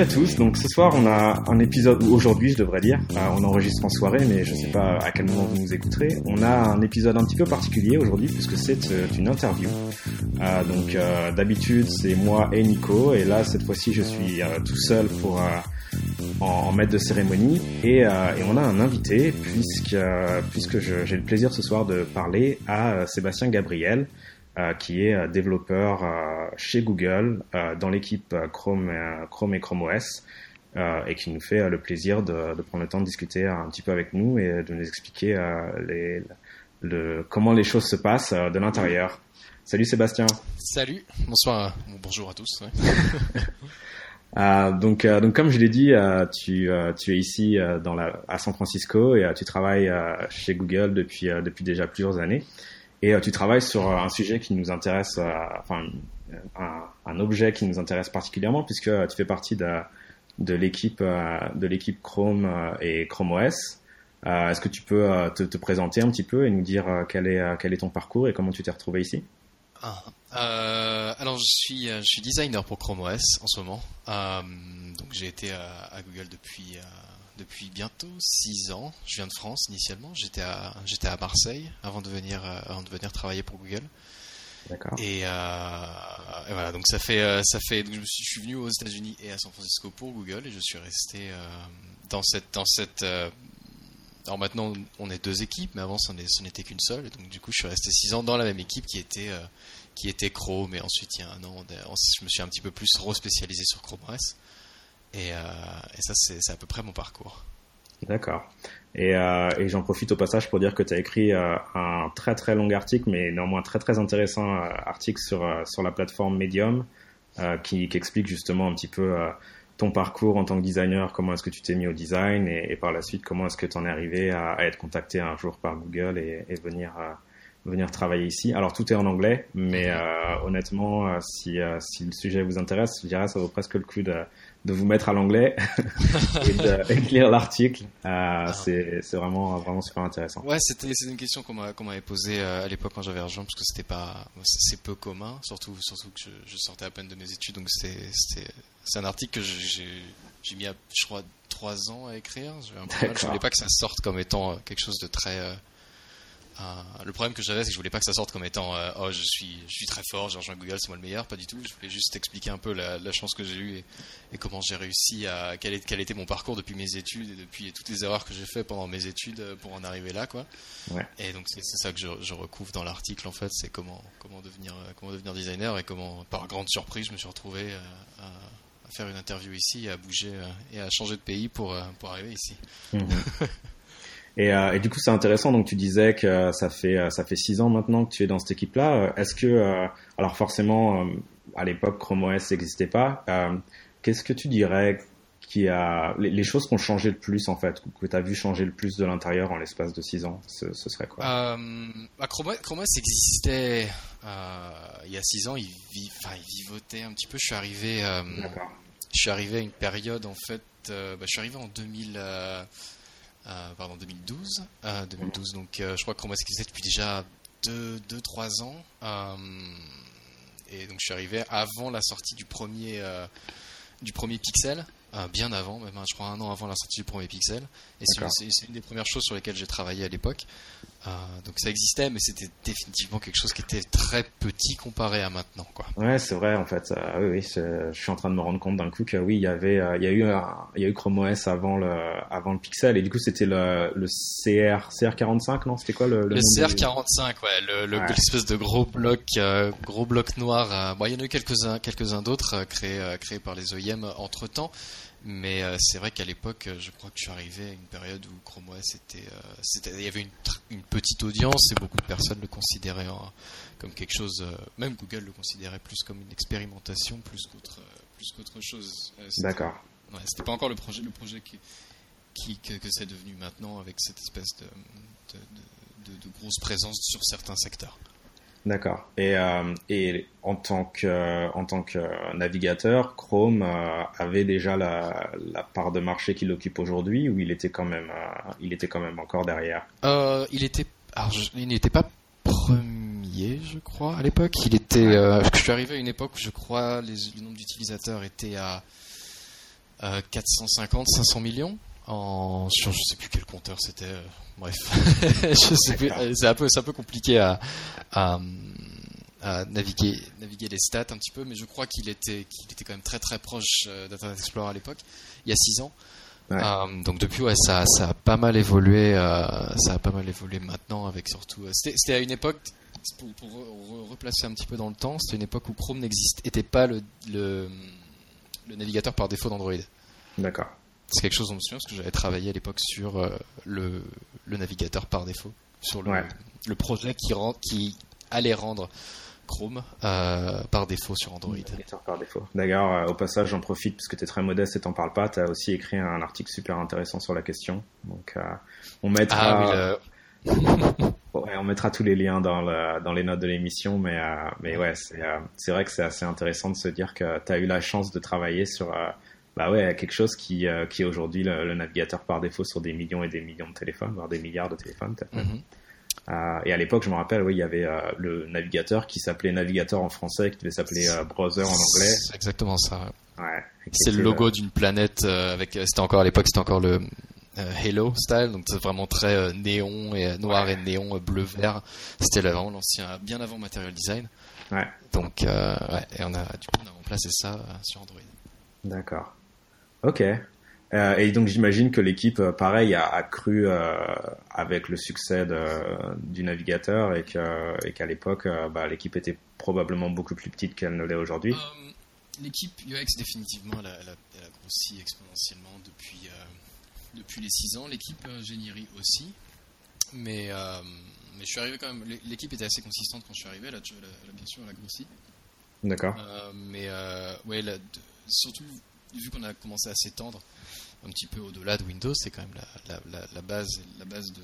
À tous. Donc ce soir on a un épisode ou aujourd'hui je devrais dire. On enregistre en soirée, mais je sais pas à quel moment vous nous écouterez. On a un épisode un petit peu particulier aujourd'hui puisque c'est euh, une interview. Euh, donc euh, d'habitude c'est moi et Nico et là cette fois-ci je suis tout seul pour en, en, maître de cérémonie et, et, on a un invité puisque puisque j'ai le plaisir ce soir de parler à Sébastien Gabriel. Euh, qui est euh, développeur euh, chez Google dans l'équipe Chrome, Chrome et Chrome OS. et qui nous fait le plaisir de, de, prendre le temps de discuter un petit peu avec nous et de nous expliquer les, le, comment les choses se passent de l'intérieur. Salut Sébastien. Salut, bonsoir, bonjour à tous. Ouais. euh, donc, euh, donc comme je l'ai dit, euh, tu, tu es ici dans la, à San Francisco et tu travailles chez Google depuis, depuis déjà plusieurs années. Et euh, tu travailles sur euh, un sujet qui nous intéresse, euh, enfin un, objet qui nous intéresse particulièrement puisque tu fais partie de, l'équipe de l'équipe Chrome et Chrome OS. Est-ce que tu peux te, te, présenter un petit peu et nous dire quel est ton parcours et comment tu t'es retrouvé ici? Ah, alors je suis je suis designer pour Chrome OS en ce moment. Donc j'ai été à, Google depuis depuis bientôt 6 ans. Je viens de France initialement. J'étais à, j'étais à Marseille avant de venir, euh, avant de venir travailler pour Google. D'accord. Et, euh, et, voilà, donc ça fait, euh, ça fait, donc je, suis, je suis venu aux États-Unis et à San Francisco pour Google et je suis resté euh, dans cette, dans cette. Euh, alors maintenant, on est deux équipes, mais avant, ce n'était qu'une seule. Et donc du coup, je suis resté 6 ans dans la même équipe qui était, qui était Chrome. Et ensuite, il y a un an, je me suis un petit peu plus re-spécialisé sur Chrome OS. Et, euh, et ça, c'est à peu près mon parcours. D'accord. Et, euh, et j'en profite au passage pour dire que tu as écrit euh, un très très long article, mais néanmoins très très intéressant euh, article sur, euh, sur la plateforme Medium, euh, qui, qui, explique justement un petit peu ton parcours en tant que designer, comment est-ce que tu t'es mis au design, et, et, par la suite comment est-ce que tu en es arrivé à, à, être contacté un jour par Google et, et venir venir travailler ici. Alors tout est en anglais, mais euh, honnêtement, si, euh, si le sujet vous intéresse, je dirais ça vaut presque le coup de, de vous mettre à l'anglais et, de, et de lire l'article. Euh, ah. C'est vraiment vraiment super intéressant. Ouais, c'était une question qu'on m'avait posée à l'époque quand j'avais rejoint parce que c'était pas c'est peu commun, surtout surtout que je, je, sortais à peine de mes études, donc c'est un article que j'ai mis à, je crois trois ans à écrire. Je voulais pas que ça sorte comme étant quelque chose de très euh, le problème que j'avais, c'est que je voulais pas que ça sorte comme étant euh, oh je suis je suis très fort, j'ai rejoint Google, c'est moi le meilleur, pas du tout. Je voulais juste expliquer un peu la, la chance que j'ai eue et, et, comment j'ai réussi à quel, est, quel était mon parcours depuis mes études et depuis toutes les erreurs que j'ai fait pendant mes études pour en arriver là quoi. Ouais. Et donc c'est ça que je, je, recouvre dans l'article en fait, c'est comment comment devenir comment devenir designer et comment par grande surprise je me suis retrouvé euh, à, à faire une interview ici, à bouger et à changer de pays pour pour arriver ici. Mmh. Et, euh, et, du coup, c'est intéressant. Donc, tu disais que ça fait ça fait six ans maintenant que tu es dans cette équipe-là. Est-ce que, euh, alors forcément, euh, à l'époque, Chrome OS n'existait pas. Euh, qu'est-ce que tu dirais qui a les, les choses qui ont changé le plus en fait, que tu as vu changer le plus de l'intérieur en l'espace de six ans ce, ce serait quoi? Bah, Chrome, Chrome OS existait il y a six ans. Il, enfin, il vivotait un petit peu. Je suis arrivé. je suis arrivé à une période en fait. bah, je suis arrivé en 2000. Euh, pardon, 2012. Euh, 2012, donc euh, je crois que Chrome OS existait depuis déjà 2-3 ans. Euh, et donc je suis arrivé avant la sortie du premier, du premier Pixel. bien avant, même je crois un an avant la sortie du premier Pixel. Et c'est une des premières choses sur lesquelles j'ai travaillé à l'époque. Euh, donc ça existait, mais c'était définitivement quelque chose qui était très petit comparé à maintenant, quoi. Ouais, c'est vrai en fait. Euh, oui, oui je suis en train de me rendre compte d'un coup que oui, il y avait, euh, il y a eu, il y a eu Chrome OS avant le, avant le Pixel, et du coup c'était le, le CR, CR45, non C'était quoi le Le, le CR45, ouais, le, ouais. l'espèce de gros bloc, euh, gros bloc noir. bon, il y en a eu quelques uns, quelques uns d'autres créés, créés par les OEM entre temps. Mais euh, c'est vrai qu'à l'époque, euh, je crois que je suis arrivé à une période où Chrome OS était, euh, c'était, il y avait une, une, petite audience et beaucoup de personnes le considéraient en, comme quelque chose. Euh, même Google le considérait plus comme une expérimentation plus qu'autre, plus qu'autre chose. D'accord. Ouais, c'était pas encore le projet, le projet qui, qui que, que c'est devenu maintenant avec cette espèce de, de, de, de, de grosse présence sur certains secteurs. D'accord. Et, euh, et en tant que en tant que navigateur, Chrome euh, avait déjà la, la, part de marché qu'il occupe aujourd'hui, ou il était quand même euh, il était quand même encore derrière? Euh, il était alors je, il n'était pas premier, je crois, à l'époque. Il était. je suis arrivé à une époque où je crois les, le nombre d'utilisateurs était à 450, 500 millions en je sais plus quel compteur c'était. bref, je sais plus. C'est un peu, c'est un peu compliqué à, à, naviguer, naviguer les stats un petit peu, mais je crois qu'il était, qu'il était quand même très très proche d'Internet Explorer à l'époque, il y a 6 ans. donc depuis, ouais, ça, ça a pas mal évolué. ça a pas mal évolué maintenant avec surtout. c'était à une époque pour, replacer un petit peu dans le temps, c'était une époque où Chrome n'était pas le, le, navigateur par défaut d'Android. D'accord. C'est quelque chose dont je me souviens parce que j'avais travaillé à l'époque sur euh, le, le, navigateur par défaut, sur le, le projet qui, rend, qui allait rendre Chrome euh, par défaut sur Android. Par défaut. D'ailleurs, euh, au passage, j'en profite parce que tu es très modeste et t'en parles pas. Tu as aussi écrit un article super intéressant sur la question. Donc, on mettra. Ah, on mettra tous les liens dans, dans les notes de l'émission, mais, euh, mais ouais, euh, c'est vrai que c'est assez intéressant de se dire que tu as eu la chance de travailler sur euh, bah ouais, quelque chose qui, qui est aujourd'hui le, navigateur par défaut sur des millions et des millions de téléphones, voire des milliards de téléphones. Mm-hmm. et à l'époque, je me rappelle, oui, il y avait le navigateur qui s'appelait navigateur en français, qui devait s'appeler browser en anglais. C'est exactement ça. c'est le logo d'une planète avec. C'était encore à l'époque, c'était encore le euh, Halo style, donc c'est vraiment très euh, néon et euh, noir et néon bleu vert. C'était vraiment l'ancien, bien avant Material Design. Ouais. Donc ouais, et on a du coup on a remplacé ça sur Android. D'accord. Ok. et donc j'imagine que l'équipe, pareil, a, cru avec le succès du navigateur et qu'à l'époque, bah, l'équipe était probablement beaucoup plus petite qu'elle ne l'est aujourd'hui. l'équipe UX définitivement, elle a, elle a, grossi exponentiellement depuis depuis les 6 ans, l'équipe ingénierie aussi. Mais, euh, mais je suis arrivé quand même. L'équipe était assez consistante quand je suis arrivé. Là, bien sûr, elle a grossi. D'accord. Euh, mais euh, ouais, surtout vu qu'on a commencé à s'étendre un petit peu au-delà de Windows, c'est quand même la, base, la base de,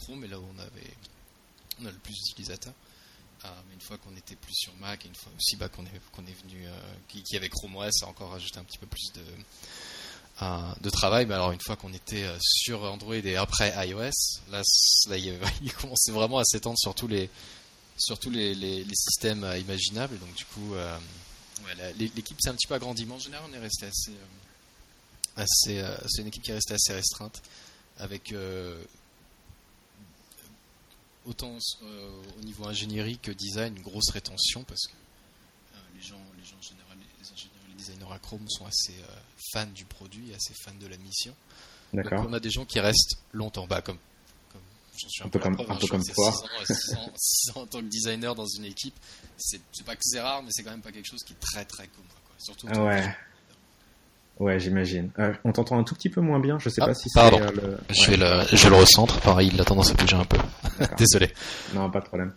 Chrome et là où on avait a le plus d'utilisateurs. mais une fois qu'on était plus sur Mac et une fois aussi bah, qu'on est, venu, qui, qui, avait Chrome OS, a encore rajouté un petit peu plus de, de travail. Mais alors une fois qu'on était euh, sur Android et après iOS, là, il, commençait vraiment à s'étendre sur tous les systèmes euh, imaginables. Donc du coup, euh, l'équipe s'est un petit peu agrandie. Mais en général, on est resté assez assez. c'est une équipe qui est restée assez restreinte avec autant au niveau ingénierie que design une grosse rétention parce que les gens les gens en général les ingénieurs les designers à Chrome sont assez fans du produit, assez fans de la mission. D'accord. Donc on a des gens qui restent longtemps, bah comme j'en suis un, peu, comme, un peu comme toi. 6 ans, 6 ans, en tant que designer dans une équipe, c'est pas que c'est rare, mais c'est quand même pas quelque chose qui est très très commun. Quoi. Surtout ah ouais. Ouais, j'imagine. Euh, on t'entend un tout petit peu moins bien. Je sais ah, pas si c'est euh, le. Je vais le, je le recentre. Pareil, il a tendance à bouger un peu. Désolé. Non, pas de problème.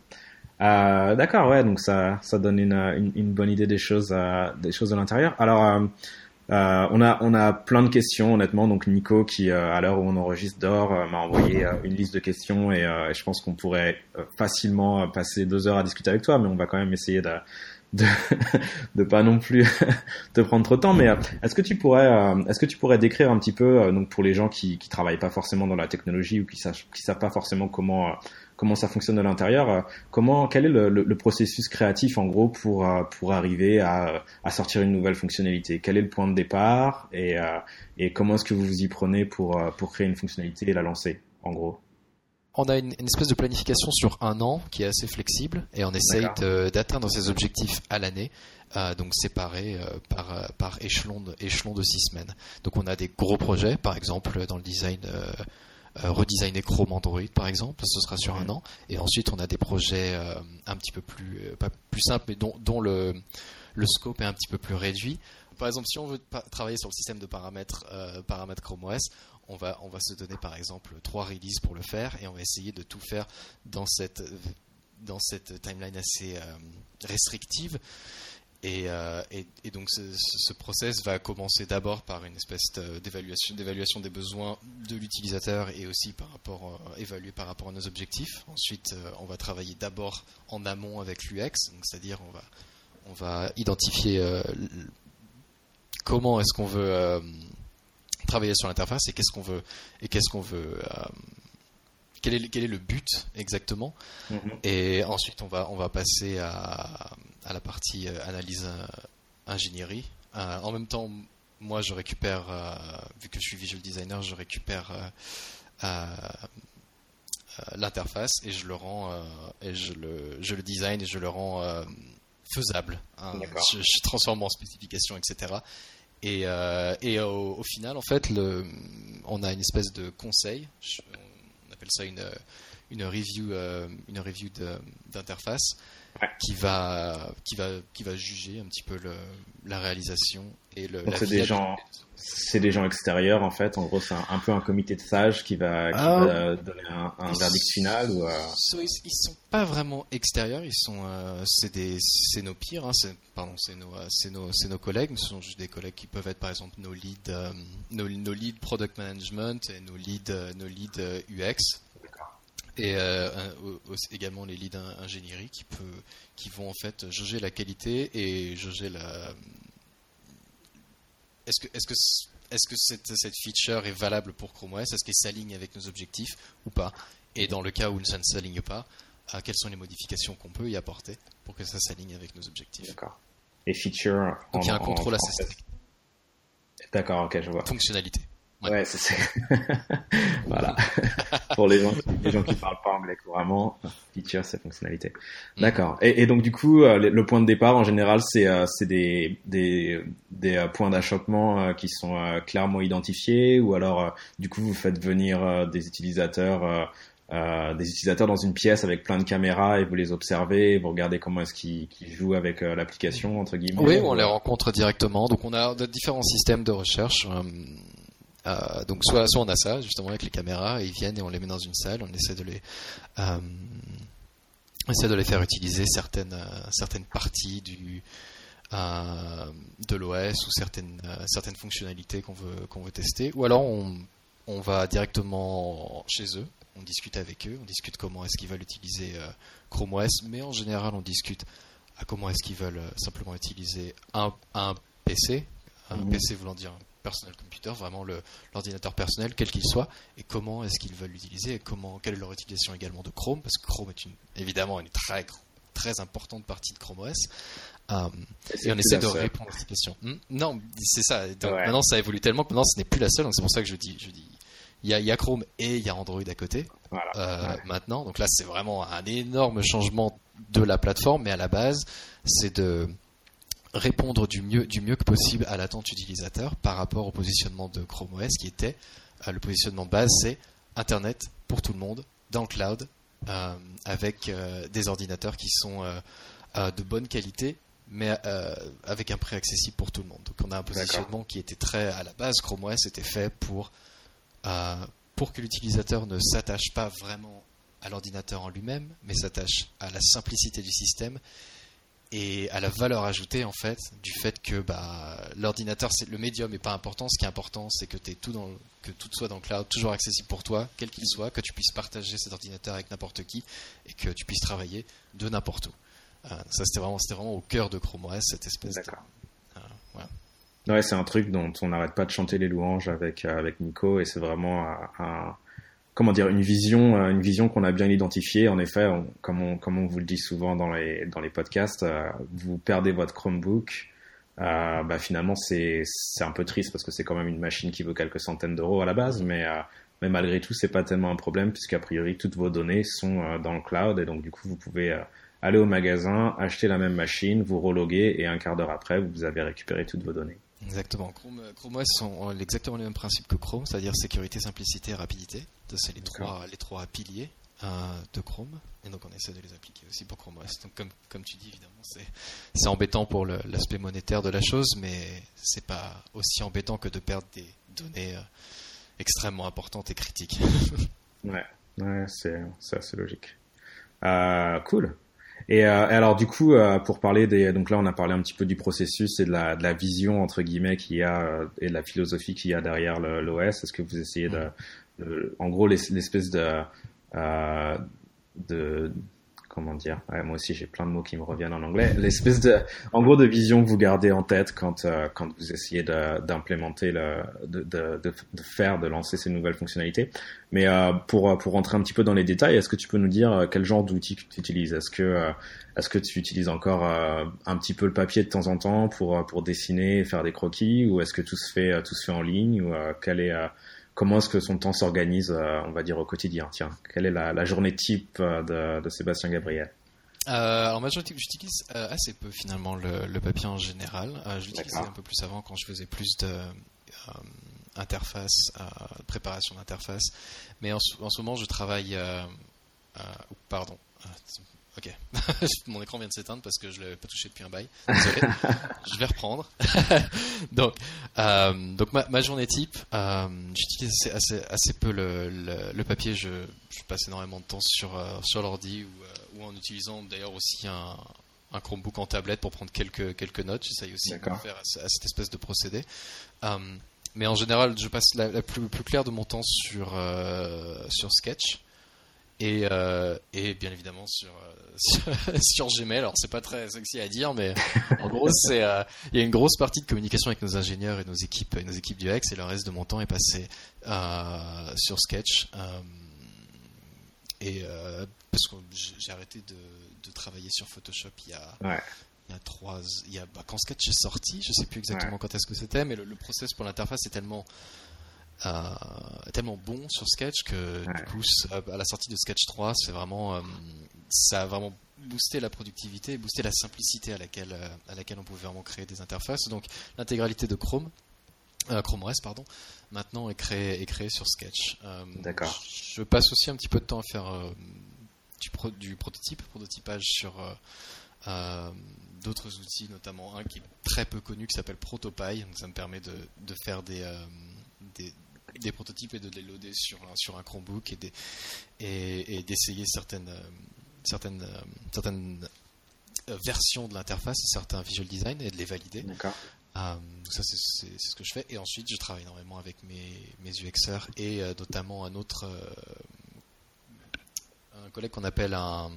Euh, D'accord, ouais. Donc ça, ça donne une, une, une bonne idée des choses, euh, des choses de l'intérieur. Alors, euh, euh, on a on a plein de questions honnêtement. Donc Nico qui euh, à l'heure où on enregistre d'or euh, m'a envoyé une liste de questions et, je pense qu'on pourrait facilement passer deux heures à discuter avec toi, mais on va quand même essayer de de, de pas non plus te prendre trop de temps. Mais est-ce que tu pourrais est-ce que tu pourrais décrire un petit peu donc pour les gens qui qui travaillent pas forcément dans la technologie ou qui savent qui savent pas forcément comment comment ça fonctionne de l'intérieur. Euh, comment, quel est le, le, processus créatif en gros pour euh, pour arriver à, à, sortir une nouvelle fonctionnalité? Quel est le point de départ et, euh, et comment est-ce que vous vous y prenez pour pour créer une fonctionnalité et la lancer en gros? On a une, une, espèce de planification sur un an qui est assez flexible et on essaye d'atteindre ces objectifs à l'année, euh, donc séparés euh, par, par échelon, de, échelon de six semaines. Donc on a des gros projets, par exemple dans le design euh, euh, redesigner Chrome Android par exemple, ce sera sur un an. Et ensuite on a des projets euh, un petit peu plus euh, pas plus simples, mais dont, dont le le scope est un petit peu plus réduit. Par exemple, si on veut travailler sur le système de paramètres, paramètres Chrome OS, on va, on va se donner par exemple trois releases pour le faire et on va essayer de tout faire dans cette, dans cette timeline assez restrictive. Euh, et, et, donc ce, ce, process va commencer d'abord par une espèce d'évaluation, des besoins de l'utilisateur et aussi par rapport euh, évaluer par rapport à nos objectifs. Ensuite, euh, on va travailler d'abord en amont avec l'UX, c'est-à-dire on va on va identifier comment est-ce qu'on veut travailler sur l'interface et qu'est-ce qu'on veut et qu'est-ce qu'on veut quel est, quel est, le but exactement mm-hmm. Et ensuite, on va, on va passer à, à la partie euh, analyse euh, ingénierie. Euh, en même temps, moi, je récupère, vu que je suis visual designer, je récupère l'interface et je le rends et je le, je le design et je le rends faisable. Hein. Je, je, transforme en spécification, etc. Et, et au, final, en fait, on a une espèce de conseil. on appelle ça une, review, une review d'interface qui va qui va qui va juger un petit peu le, la réalisation et le. c'est des gens, c'est des gens extérieurs en fait. En gros, c'est un, peu un comité de sages qui va, qui ah. va donner un, verdict final ou. Euh... ils, sont pas vraiment extérieurs. Ils sont, euh, c'est des, c'est nos pires. Hein, pardon, c'est nos, euh, c'est nos, c'est nos collègues. Mais ce sont juste des collègues qui peuvent être par exemple nos leads, euh, nos, nos leads product management et nos leads, nos leads UX et euh, également les leads ingénierie qui, peut, qui vont en fait jauger la qualité et jauger la. Est-ce que, est-ce que, est-ce que cette, cette feature est valable pour Chrome OS Est-ce qu'elle s'aligne avec nos objectifs ou pas? Et dans le cas où ça ne s'aligne pas, euh, quelles sont les modifications qu'on peut y apporter pour que ça s'aligne avec nos objectifs? D'accord. Et feature. Donc il y a un contrôle assez D'accord, ok, je vois. Fonctionnalité. Ouais, c'est voilà. Pour les gens, les gens qui parlent pas anglais couramment, feature c'est fonctionnalité. Mm. D'accord. Et, et, donc du coup, euh, le point de départ en général, c'est euh, c'est des des des euh, points d'achoppement qui sont clairement identifiés, ou alors du coup vous faites venir des utilisateurs. Euh, des utilisateurs dans une pièce avec plein de caméras et vous les observez, vous regardez comment est-ce qu'ils jouent avec l'application entre guillemets. Oui, on les rencontre directement. Donc on a différents systèmes de recherche. Euh, donc soit, soit on a ça justement avec les caméras, et ils viennent et on les met dans une salle, on essaie de les euh, essaie de les faire utiliser certaines euh, certaines parties du de l'OS ou certaines certaines fonctionnalités qu'on veut qu'on veut tester, ou alors on, on va directement chez eux, on discute avec eux, on discute comment est-ce qu'ils veulent utiliser Chrome OS, mais en général on discute à comment est-ce qu'ils veulent simplement utiliser un, un PC, un mmh. PC voulant dire personnel computer, vraiment l'ordinateur personnel, quel qu'il soit, et comment est-ce qu'ils veulent l'utiliser, et comment, quelle est leur utilisation également de Chrome, parce que Chrome est une, évidemment une très, très importante partie de Chrome OS. Euh, et, on essaie de répondre à ces questions. Hmm? non, c'est ça. Maintenant, ça évolue tellement que maintenant, ce n'est plus la seule. Donc, c'est pour ça que je dis, je dis, il y, a, Chrome et il y a Android à côté. Euh, maintenant, donc là, c'est vraiment un énorme changement de la plateforme, mais à la base, c'est de répondre du mieux, du mieux que possible à l'attente utilisateur par rapport au positionnement de Chrome OS qui était euh, le positionnement base, c'est Internet pour tout le monde dans le cloud euh, avec euh, des ordinateurs qui sont de bonne qualité mais avec un prix accessible pour tout le monde. Donc on a un positionnement qui était très à la base Chrome OS était fait pour pour que l'utilisateur ne s'attache pas vraiment à l'ordinateur en lui-même, mais s'attache à la simplicité du système et à la valeur ajoutée en fait du fait que bah, l'ordinateur c'est le médium n'est pas important. Ce qui est important c'est que tout dans que tout soit dans le cloud toujours accessible pour toi quel qu'il soit que tu puisses partager cet ordinateur avec n'importe qui et que tu puisses travailler de n'importe où. Euh, ça c'était vraiment c'était vraiment au cœur de Chrome OS cette espèce d'accord. euh, ouais. c'est un truc dont on n'arrête pas de chanter les louanges avec euh, avec Nico et c'est vraiment un comment dire une vision euh, une vision qu'on a bien identifiée en effet comme on comme on vous le dit souvent dans les dans les podcasts euh, vous perdez votre Chromebook euh, bah finalement c'est c'est un peu triste parce que c'est quand même une machine qui vaut quelques centaines d'euros à la base mais euh, mais malgré tout c'est pas tellement un problème puisqu'a priori toutes vos données sont dans le cloud et donc du coup vous pouvez aller au magasin acheter la même machine vous reloguer et un quart d'heure après vous avez récupéré toutes vos données Exactement. Chrome, Chrome OS sont exactement les mêmes principes que Chrome, c'est-à-dire sécurité, simplicité et rapidité. C'est les trois, les trois piliers euh, de Chrome. Et donc on essaie de les appliquer aussi pour Chrome OS. Donc comme, comme tu dis, évidemment, c'est embêtant pour l'aspect monétaire de la chose, mais c'est pas aussi embêtant que de perdre des données euh, extrêmement importantes et critiques. ouais, ouais c'est assez logique. Euh, cool. Et, euh, alors du coup, euh, pour parler des, donc là on a parlé un petit peu du processus et de la, de la vision entre guillemets qu'il y a et de la philosophie qu'il y a derrière l'OS. Est-ce que vous essayez de, en gros l'espèce de, de comment dire Moi aussi, j'ai plein de mots qui me reviennent en anglais. L'espèce de, en gros, de vision que vous gardez en tête quand euh, quand vous essayez d'implémenter le, de, de, de, faire, de lancer ces nouvelles fonctionnalités. Mais euh, pour pour rentrer un petit peu dans les détails, est-ce que tu peux nous dire euh, quel genre d'outils tu utilises? Est-ce que est-ce que tu utilises encore un petit peu le papier de temps en temps pour pour dessiner, faire des croquis, ou est-ce que tout se fait tout se fait en ligne? Ou quel est comment est-ce que son temps s'organise, euh, on va dire, au quotidien? Tiens, quelle est la, journée type euh, de, Sébastien Gabriel? Euh, alors type, j'utilise assez peu finalement le, papier en général. je l'utilisais un peu plus avant quand je faisais plus de interface, préparation d'interface. Mais en, en, ce moment, je travaille. pardon, Ok, mon écran vient de s'éteindre parce que je l'avais pas touché depuis un bail. Désolé, je vais reprendre. donc, euh, donc ma, journée type, euh, j'utilise assez, assez, peu le, le, papier. Je, je, passe énormément de temps sur euh, sur l'ordi ou, ou, en utilisant d'ailleurs aussi un, un Chromebook en tablette pour prendre quelques quelques notes. J'essaye aussi de faire à, cette espèce de procédé. mais en général, je passe la, plus, plus claire de mon temps sur sur Sketch et, et bien évidemment sur sur, Gmail. Alors c'est pas très sexy à dire, mais en gros c'est euh, il y a une grosse partie de communication avec nos ingénieurs et nos équipes et nos équipes du X et le reste de mon temps est passé euh, sur Sketch. Euh, et parce que j'ai arrêté de, travailler sur Photoshop il y a il y a trois il y a bah, quand Sketch est sorti, je sais plus exactement quand est-ce que c'était, mais le, le process pour l'interface est tellement euh, tellement bon sur Sketch que du coup à la sortie de Sketch 3 c'est vraiment euh, ça a vraiment boosté la productivité boosté la simplicité à laquelle euh, à laquelle on pouvait vraiment créer des interfaces. Donc l'intégralité de Chrome Chrome OS pardon maintenant est créé est créé sur Sketch. D'accord. je passe aussi un petit peu de temps à faire du, du prototype prototypage sur d'autres outils, notamment un qui est très peu connu qui s'appelle Protopie. Donc ça me permet de, de faire des, des, des prototypes et de les loader sur un, sur un Chromebook et, et, d'essayer certaines, euh, certaines, euh, certaines euh, versions de l'interface, certains visual design et de les valider. D'accord. ça, c'est ce que je fais. Et ensuite, je travaille énormément avec mes, mes UXers et notamment un autre un collègue qu'on appelle un,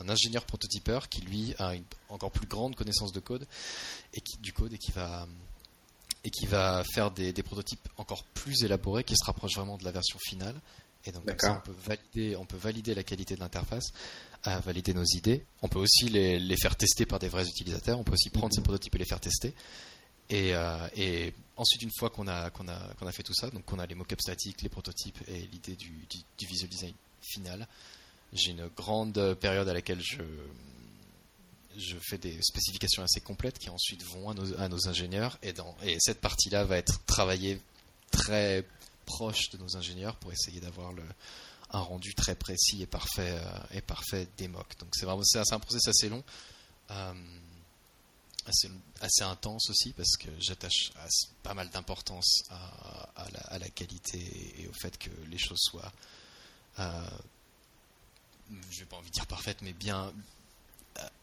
un, ingénieur prototypeur qui, lui, a une encore plus grande connaissance de code et qui, du code et qui va et qui va faire des, prototypes encore plus élaborés qui se rapprochent vraiment de la version finale. Et donc comme ça, on peut valider, on peut valider la qualité de l'interface, euh, valider nos idées. On peut aussi les, faire tester par des vrais utilisateurs. On peut aussi prendre ces mhm. prototypes et les faire tester. Euh, et, ensuite, une fois qu'on a, qu'on a, qu'on a fait tout ça, donc qu'on a les mockups statiques, les prototypes et l'idée du, du, visual design final, j'ai une grande période à laquelle je, je fais des spécifications assez complètes qui ensuite vont à nos, ingénieurs et, cette partie-là va être travaillée très proche de nos ingénieurs pour essayer d'avoir un rendu très précis et parfait euh, et parfait des mocks. Donc c'est vraiment c'est un process assez long, euh, assez, intense aussi parce que j'attache pas mal d'importance à, la, qualité et au fait que les choses soient euh, je vais pas envie de dire parfaites mais bien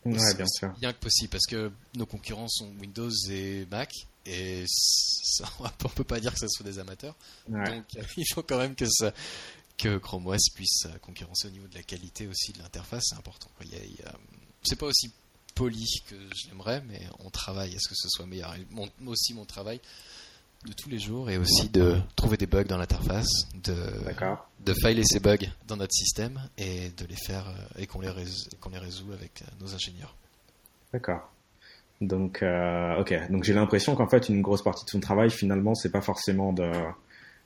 ouais, bien, sûr. bien que possible, parce que nos concurrents sont Windows et Mac, et ça, on peut pas dire que ce soit des amateurs. Donc il faut quand même que, ça, que Chrome OS puisse concurrencer au niveau de la qualité aussi de l'interface, c'est important. C'est pas aussi poli que je l'aimerais, mais on travaille à ce que ce soit meilleur. moi aussi, mon travail, de tous les jours et aussi de trouver des bugs dans l'interface, de, de filer ces bugs dans notre système et de les faire euh, et qu'on les, qu'on les résout avec euh, nos ingénieurs. D'accord. Donc, euh, ok. Donc j'ai l'impression qu'en fait une grosse partie de son travail finalement c'est pas forcément de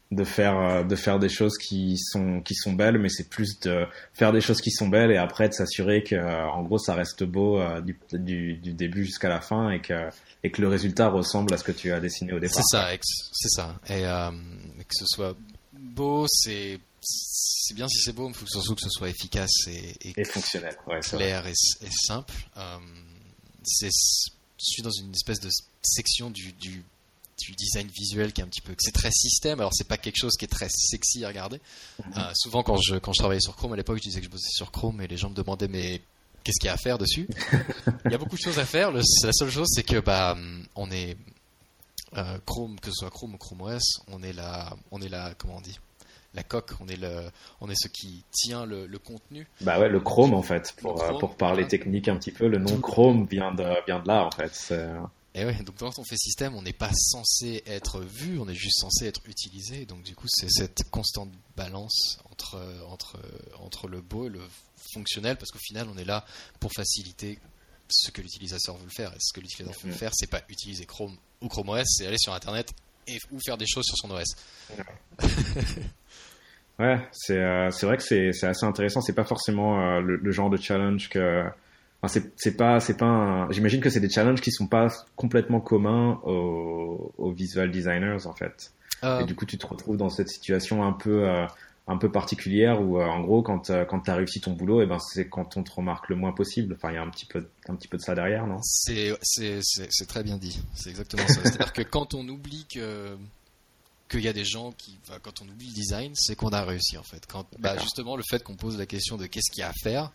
de faire de faire des choses qui sont qui sont belles, mais c'est plus de faire des choses qui sont belles et après de s'assurer que en gros ça reste beau du, du, du, début jusqu'à la fin et que et que le résultat ressemble à ce que tu as dessiné au départ. C'est ça, c'est ça. Et euh, que ce soit beau, c'est c'est bien si c'est beau, mais il faut surtout que ce soit efficace et, et, fonctionnel, ouais, clair et, simple. Euh, je suis dans une espèce de section du, du, du, design visuel qui est un petit peu, c'est très système. Alors c'est pas quelque chose qui est très sexy à regarder. Mhm. Euh, souvent quand je quand je travaillais sur Chrome à l'époque, je disais que je bossais sur Chrome et les gens me demandaient mais qu'est-ce qu'il y a à faire dessus Il y a beaucoup de choses à faire. la seule chose, c'est que bah, on est euh, Chrome, que ce soit Chrome ou Chrome OS, on est là, on est là, comment on dit la coque, on est le, on est ce qui tient le, contenu. Bah ouais, le Chrome en fait, pour, pour parler technique un petit peu, le nom Chrome vient de, vient de là en fait. Et ouais, donc quand on fait système, on n'est pas censé être vu, on est juste censé être utilisé. Donc du coup, c'est cette constante balance entre, entre, entre le beau et le fonctionnel, parce qu'au final, on est là pour faciliter ce que l'utilisateur veut le faire. Et ce que l'utilisateur veut le faire, c'est pas utiliser Chrome ou Chrome OS, c'est aller sur Internet et, ou faire des choses sur son OS. ouais, c'est euh, vrai que c'est assez intéressant. C'est pas forcément euh, le, genre de challenge que. Enfin, c'est pas, c'est pas. J'imagine que c'est des challenges qui sont pas complètement communs aux, aux visual designers en fait. Euh, et du coup, tu te retrouves dans cette situation un peu un peu particulière où euh, en gros quand euh, quand tu as réussi ton boulot et eh ben c'est quand on te remarque le moins possible. Enfin il y a un petit peu un petit peu de ça derrière non? C'est c'est c'est très bien dit. C'est exactement ça. C'est à dire que quand on oublie que qu'il y a des gens qui quand on oublie le design c'est qu'on a réussi en fait. Quand bah, justement le fait qu'on pose la question de qu'est-ce qu'il y a à faire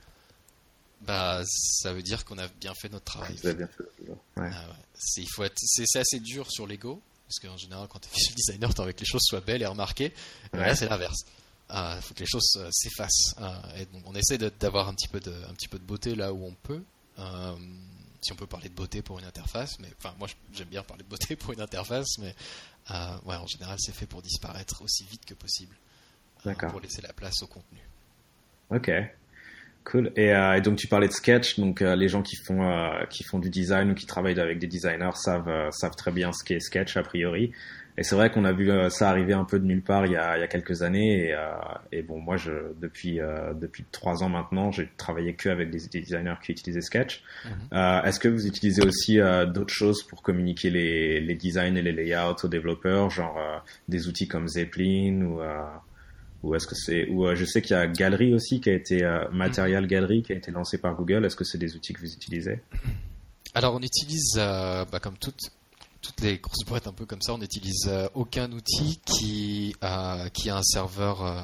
bah ça veut dire qu'on a bien fait notre travail bien fait, ouais. Ah ouais. c'est il faut c'est assez dur sur l'ego parce qu'en général quand tu es visual designer tu envie que les choses soient belles et remarquées là c'est l'inverse il ah, faut que les choses euh, s'effacent. Ah, et donc on essaie d'avoir un petit peu de, un petit peu de beauté là où on peut. Euh, si on peut parler de beauté pour une interface, mais enfin moi j'aime bien parler de beauté pour une interface, mais euh, ouais, en général c'est fait pour disparaître aussi vite que possible, pour laisser la place au contenu. Ok, cool. Et, donc tu parlais de sketch, donc les gens qui font qui font du design ou qui travaillent avec des designers savent savent très bien ce qu'est sketch a priori. Et c'est vrai qu'on a vu euh, ça arriver un peu de nulle part il y a, il y a quelques années. Et, euh, et, bon, moi, je, depuis euh, depuis trois ans maintenant, j'ai travaillé que avec des, designers qui utilisaient Sketch. Mhm. Euh, Est-ce que vous utilisez aussi euh, d'autres choses pour communiquer les, les designs et les layouts aux développeurs, genre des outils comme Zeppelin ou ou est-ce que c'est ou je sais qu'il y a Gallery aussi qui a été Material Gallery qui a été lancé par Google. Est-ce que c'est des outils que vous utilisez? Alors on utilise bah, comme toutes toutes les grosses boîtes un peu comme ça, on n'utilise euh, aucun outil qui a, qui a un serveur euh,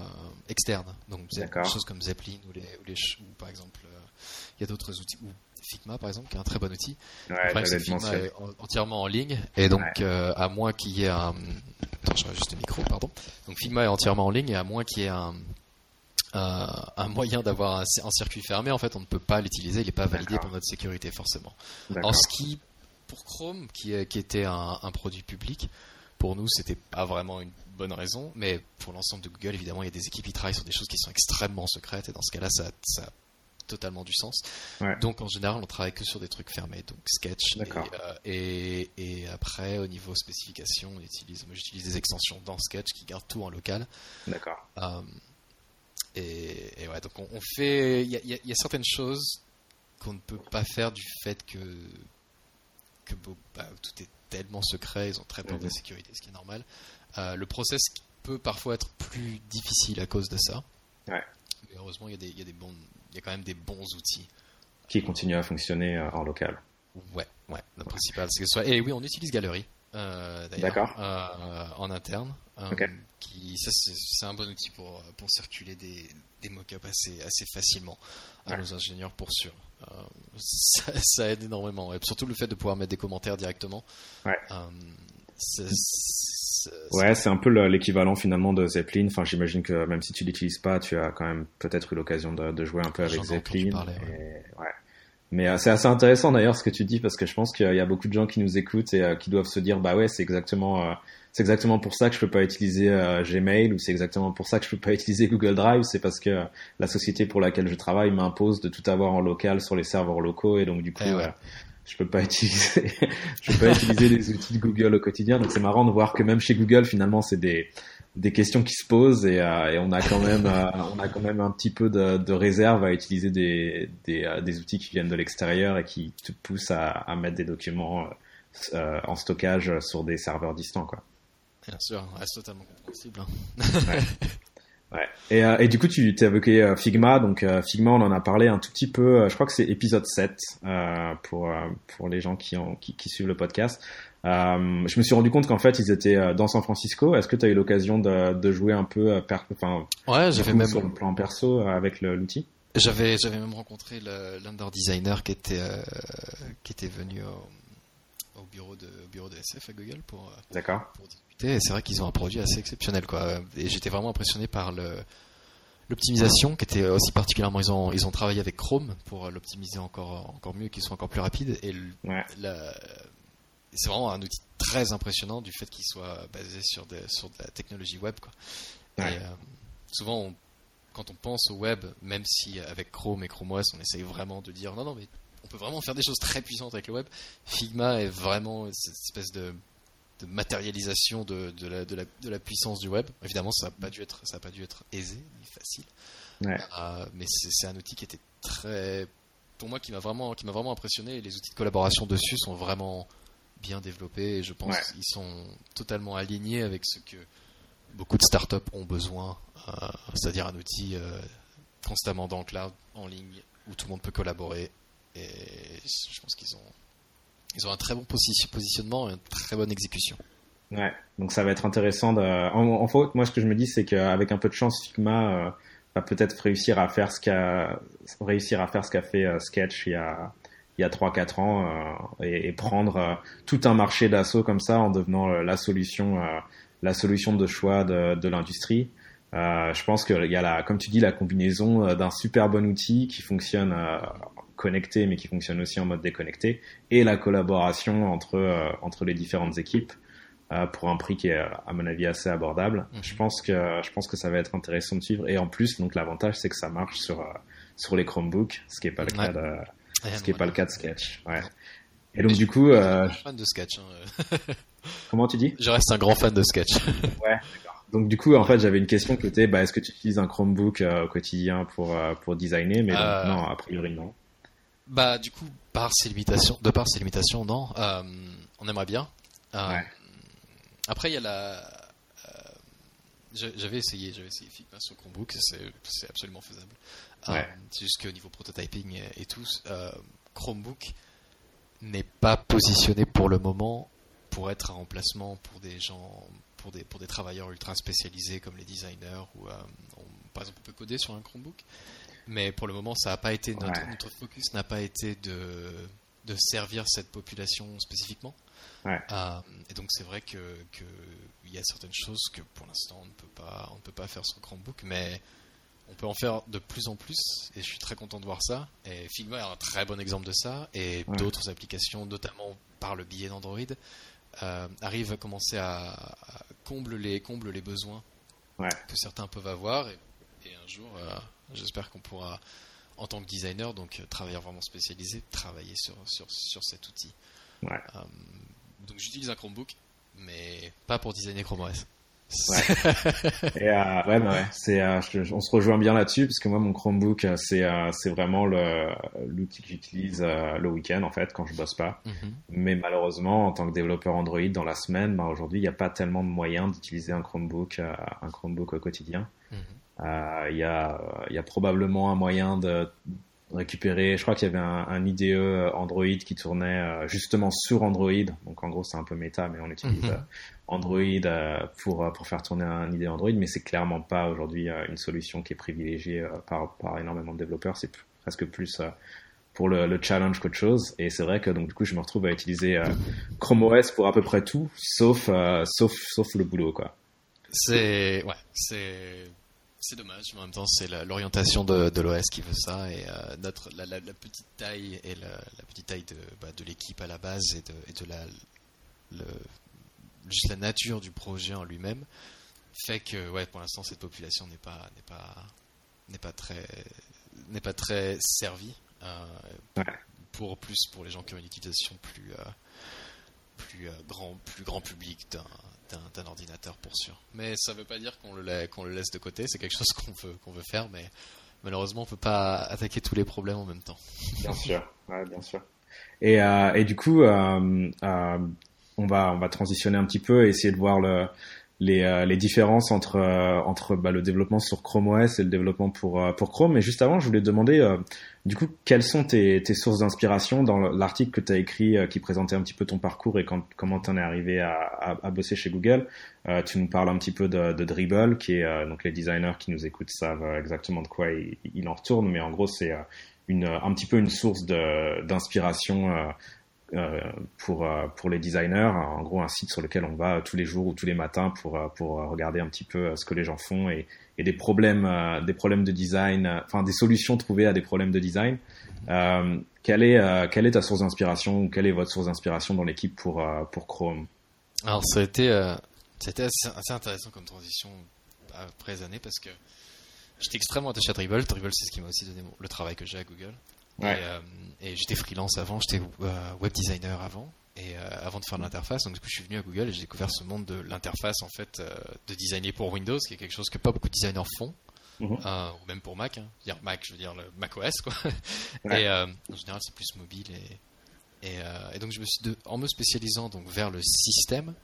externe. Donc des choses comme Zeppelin ou, les, ou, les, ou par exemple, euh, il y a d'autres outils, ou Figma par exemple, qui est un très bon outil. Ouais, Figma est entièrement en ligne. Et donc à moins qu'il y ait un, attends, je juste le micro, pardon. Donc Figma est entièrement en ligne. Et à moins qu'il y ait un un moyen d'avoir un, circuit fermé, en fait, on ne peut pas l'utiliser, il n'est pas validé pour notre sécurité forcément. En ce qui pour Chrome, qui, était un, produit public, pour nous, c'était pas vraiment une bonne raison, mais pour l'ensemble de Google, évidemment, il y a des équipes qui travaillent sur des choses qui sont extrêmement secrètes, et dans ce cas-là, ça, totalement du sens. Donc, en général, on travaille que sur des trucs fermés, donc Sketch. Et, euh, après, au niveau spécification, on utilise, moi, j'utilise des extensions dans Sketch qui gardent tout en local. D'accord. Euh, et, ouais, donc on, fait, il y, y a certaines choses qu'on ne peut pas faire du fait que que bah, tout est tellement secret, ils ont très peur de la sécurité, ce qui est normal. Euh, le process peut parfois être plus difficile à cause de ça. Mais heureusement, il y, a des, il, y a des bons, il y a quand même des bons outils. Qui continuent à fonctionner euh, en local. Ouais, ouais. Le principal, c'est que soit. Et oui, on utilise Gallery. Euh, D'accord. en interne. qui, ça, c'est un bon outil pour, pour circuler des, des mock-ups assez, assez facilement à nos ingénieurs pour sûr. Euh, ça, aide énormément. Et surtout le fait de pouvoir mettre des commentaires directement. Ouais. Ouais, c'est un peu l'équivalent finalement de Zeppelin. Enfin, j'imagine que même si tu l'utilises pas, tu as quand même peut-être eu l'occasion de, jouer un peu avec Zeppelin. ouais. Mais euh, c'est assez intéressant d'ailleurs ce que tu dis parce que je pense qu'il y a beaucoup de gens qui nous écoutent et euh, qui doivent se dire bah ouais c'est exactement c'est exactement pour ça que je peux pas utiliser euh, Gmail ou c'est exactement pour ça que je peux pas utiliser Google Drive. C'est parce que la société pour laquelle je travaille m'impose de tout avoir en local sur les serveurs locaux et donc du coup, eh euh, je peux pas utiliser, je peux pas utiliser les outils de Google au quotidien. Donc c'est marrant de voir que même chez Google, finalement, c'est des des questions qui se posent et, euh, et on a quand même on a quand même un petit peu de, de réserve à utiliser des des, des, outils qui viennent de l'extérieur et qui te poussent à, à mettre des documents en stockage sur des serveurs distants quoi. Bien sûr, c'est totalement compréhensible. ouais. ouais. Et, euh, et, du coup, tu t'es évoqué euh, Figma. Donc, euh, Figma, on en a parlé un tout petit peu. je crois que c'est épisode 7 pour, pour les gens qui, ont, qui, qui suivent le podcast. je me suis rendu compte qu'en fait, ils étaient dans San Francisco. Est-ce que tu as eu l'occasion de, de, jouer un peu per, enfin, ouais, j'avais même sur le plan perso avec l'outil? J'avais j'avais même rencontré l'under designer qui était qui était venu au, au bureau de au bureau de SF à Google pour, D'accord. pour discuter. Et c'est vrai qu'ils ont un produit assez exceptionnel, quoi. Et j'étais vraiment impressionné par le l'optimisation qui était aussi particulièrement ils ont ils ont travaillé avec Chrome pour l'optimiser encore encore mieux qu'il soit encore plus rapide et c'est vraiment un outil très impressionnant du fait qu'il soit basé sur de, sur de la technologie web quoi. Et, souvent quand on pense au web même si avec Chrome et Chrome OS on essaye vraiment de dire non non mais on peut vraiment faire des choses très puissantes avec le web Figma est vraiment cette espèce de de matérialisation de, de, la, de, la, de, la, puissance du web. Évidemment, ça n'a pas dû être, ça a pas dû être aisé ni facile. Ouais. Euh, mais c'est un outil qui était très, pour moi, qui m'a vraiment, qui m'a vraiment impressionné. Et les outils de collaboration dessus sont vraiment bien développés. Et je pense ouais. qu'ils sont totalement alignés avec ce que beaucoup de startups ont besoin, euh, c'est-à-dire un outil euh, constamment dans le cloud, en ligne, où tout le monde peut collaborer. Et je pense qu'ils ont ils ont un très bon positionnement et une très bonne exécution. Ouais, donc ça va être intéressant. En, en fait, moi, ce que je me dis, c'est qu'avec un peu de chance, Figma euh, va peut-être réussir à faire ce qu'a réussir à faire ce qu'a fait euh, Sketch il y a il y a trois quatre ans euh, et, prendre tout un marché d'assaut comme ça en devenant la solution la solution de choix de, de l'industrie. je pense qu'il y a la, comme tu dis, la combinaison d'un super bon outil qui fonctionne connecté mais qui fonctionne aussi en mode déconnecté et la collaboration entre euh, entre les différentes équipes euh, pour un prix qui est à mon avis assez abordable. Mhm. Je pense que je pense que ça va être intéressant de suivre et en plus donc l'avantage c'est que ça marche sur euh, sur les Chromebooks, ce qui est pas le Ouais. cas de Ouais, ce qui est pas le cas de Sketch. Ouais. Et donc du coup, euh, Je suis fan de Sketch. hein. comment tu dis? Je reste un grand fan de Sketch. Ouais. Donc du coup, en fait, j'avais une question qui était, bah, est-ce que tu utilises un Chromebook euh, au quotidien pour euh, pour designer? Mais donc, non, a priori non. Bah, du coup, par ses limitations, de par ses limitations, non. Euh, on aimerait bien. Euh, Ouais. Après, il y a la. euh, j'a- j'avais essayé, j'avais essayé Figma sur Chromebook, c'est absolument faisable. Ouais. c'est juste qu'au niveau prototyping et, et tout, Chromebook n'est pas positionné pour le moment pour être un remplacement pour des gens, pour des pour des travailleurs ultra spécialisés comme les designers ou on- par exemple on peut coder sur un Chromebook. Mais pour le moment, ça n'a pas été notre, Ouais. notre focus n'a pas été de de servir cette population spécifiquement. Ouais. Euh, et donc c'est vrai que que il y a certaines choses que pour l'instant on ne peut pas on ne peut pas faire sur Chromebook, mais on peut en faire de plus en plus et je suis très content de voir ça. Et Figma est un très bon exemple de ça et Ouais. d'autres applications, notamment par le biais d'Android, euh, arrivent à commencer à, à comble les besoins Ouais. que certains peuvent avoir et, jour euh, j'espère qu'on pourra en tant que designer donc euh, travailleur vraiment spécialisé travailler sur sur sur cet outil. Ouais. Euh, donc j'utilise un Chromebook mais pas pour designer Chrome OS. Et euh, ouais, bah ouais, c'est, euh, je- on se rejoint bien là-dessus parce que moi, mon Chromebook, c'est, euh, c'est vraiment le, l'outil que j'utilise le week-end en fait quand je bosse pas. Mhm. Mais malheureusement, en tant que développeur Android dans la semaine, bah, aujourd'hui, il n'y a pas tellement de moyens d'utiliser un Chromebook, un Chromebook au quotidien. Mhm. Il y a, il y a probablement un moyen de récupérer. Je crois qu'il y avait un, un IDE Android qui tournait euh, justement sur Android. Donc en gros, c'est un peu méta, mais on utilise Mhm. euh, Android euh, pour euh, pour faire tourner un IDE Android. Mais c'est clairement pas aujourd'hui euh, une solution qui est privilégiée euh, par par énormément de développeurs. C'est presque plus euh, pour le, le challenge qu'autre chose. Et c'est vrai que donc du coup, je me retrouve à utiliser euh, Chrome OS pour à peu près tout, sauf euh, sauf sauf le boulot quoi. C'est ouais, c'est c'est dommage, mais en même temps c'est l'orientation de, de l'OS qui veut ça et euh, notre la, la- la petite taille et la, la petite taille de, bah, de l'équipe à la base et de, et de la le, juste la nature du projet en lui-même fait que ouais pour l'instant cette population n'est pas n'est pas n'est pas très n'est pas très servie euh, pour plus pour les gens qui ont une utilisation plus euh, plus euh, grand plus grand public d'un ordinateur pour sûr. Mais ça veut pas dire qu'on le, le laisse de côté, c'est quelque chose qu'on veut, veut faire, mais malheureusement on peut pas attaquer tous les problèmes en même temps. Bien sûr, ouais, bien sûr. Et, euh, et du coup, euh, euh, on va on va transitionner un petit peu et essayer de voir le, les, euh, les différences entre euh, entre bah, le développement sur Chrome OS et le développement pour euh, pour Chrome. Mais juste avant, je voulais te demander du coup quelles sont tes, tes sources d'inspiration dans l'article que tu as écrit qui présentait un petit peu ton parcours et quand, comment tu en es arrivé à, à, à bosser chez Google? Tu nous parles un petit peu de, de Dribble, qui est donc les designers qui nous écoutent savent exactement de quoi il, il en retourne, mais en gros c'est une un petit peu une source d'inspiration pour pour les designers. En gros, un site sur lequel on va tous les jours ou tous les matins pour pour regarder un petit peu ce que les gens font et, des problèmes des problèmes de design, enfin des solutions trouvées à des problèmes de design. quelle est ta source d'inspiration ou quelle est votre source d'inspiration dans l'équipe pour Chrome? Alors ça a été c'était assez, intéressant comme transition après les années parce que j'étais extrêmement attaché à Dribble. Dribble, c'est ce qui m'a aussi donné le travail que j'ai à Google. Euh, et, j'étais freelance avant, j'étais euh, web designer avant, et euh, avant de faire de l'interface. Donc du coup, je suis venu à Google et j'ai découvert ce monde de l'interface en fait, de designer pour Windows, qui est quelque chose que pas beaucoup de designers font. Mhm. ou même pour Mac, hein. dire Mac, je veux dire le Mac OS quoi. Et en général, c'est plus mobile et, et, donc je me suis en me spécialisant donc vers le système,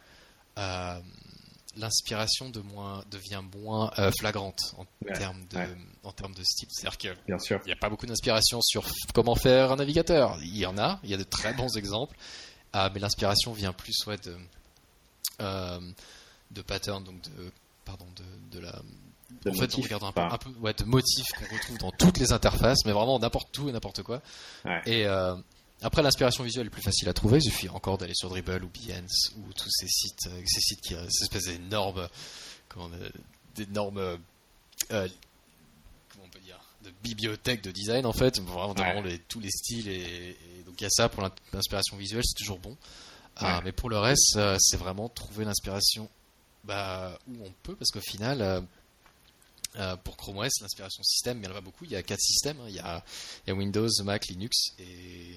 l'inspiration de moins, devient moins euh, flagrante en, termes de, en termes de style. C'est-à-dire qu'il n'y a pas beaucoup d'inspiration sur comment faire un navigateur. Il y en a, il y a de très bons exemples, ah, mais l'inspiration vient plus ouais, de, euh, de pattern, donc de, pardon, de, de la. en fait, on regarde un peu, un peu ouais, de motifs qu'on retrouve dans toutes les interfaces, mais vraiment n'importe où et n'importe quoi. Et, euh, après, l'inspiration visuelle est plus facile à trouver. Il suffit encore d'aller sur Dribble ou Behance ou tous ces sites, euh, ces sites qui, ces espèces d'énormes, comment, d'énormes, euh, comment on peut dire, de bibliothèques de design en fait. Vraiment, les, tous les styles et, donc il y a ça pour l'inspiration visuelle, c'est toujours bon. Mais pour le reste, euh, c'est vraiment trouver l'inspiration bah, où on peut, parce qu'au final, pour Chrome OS, l'inspiration système, il y en a beaucoup. Il y a quatre systèmes. Hein. Il, y a, il, y a, Windows, Mac, Linux et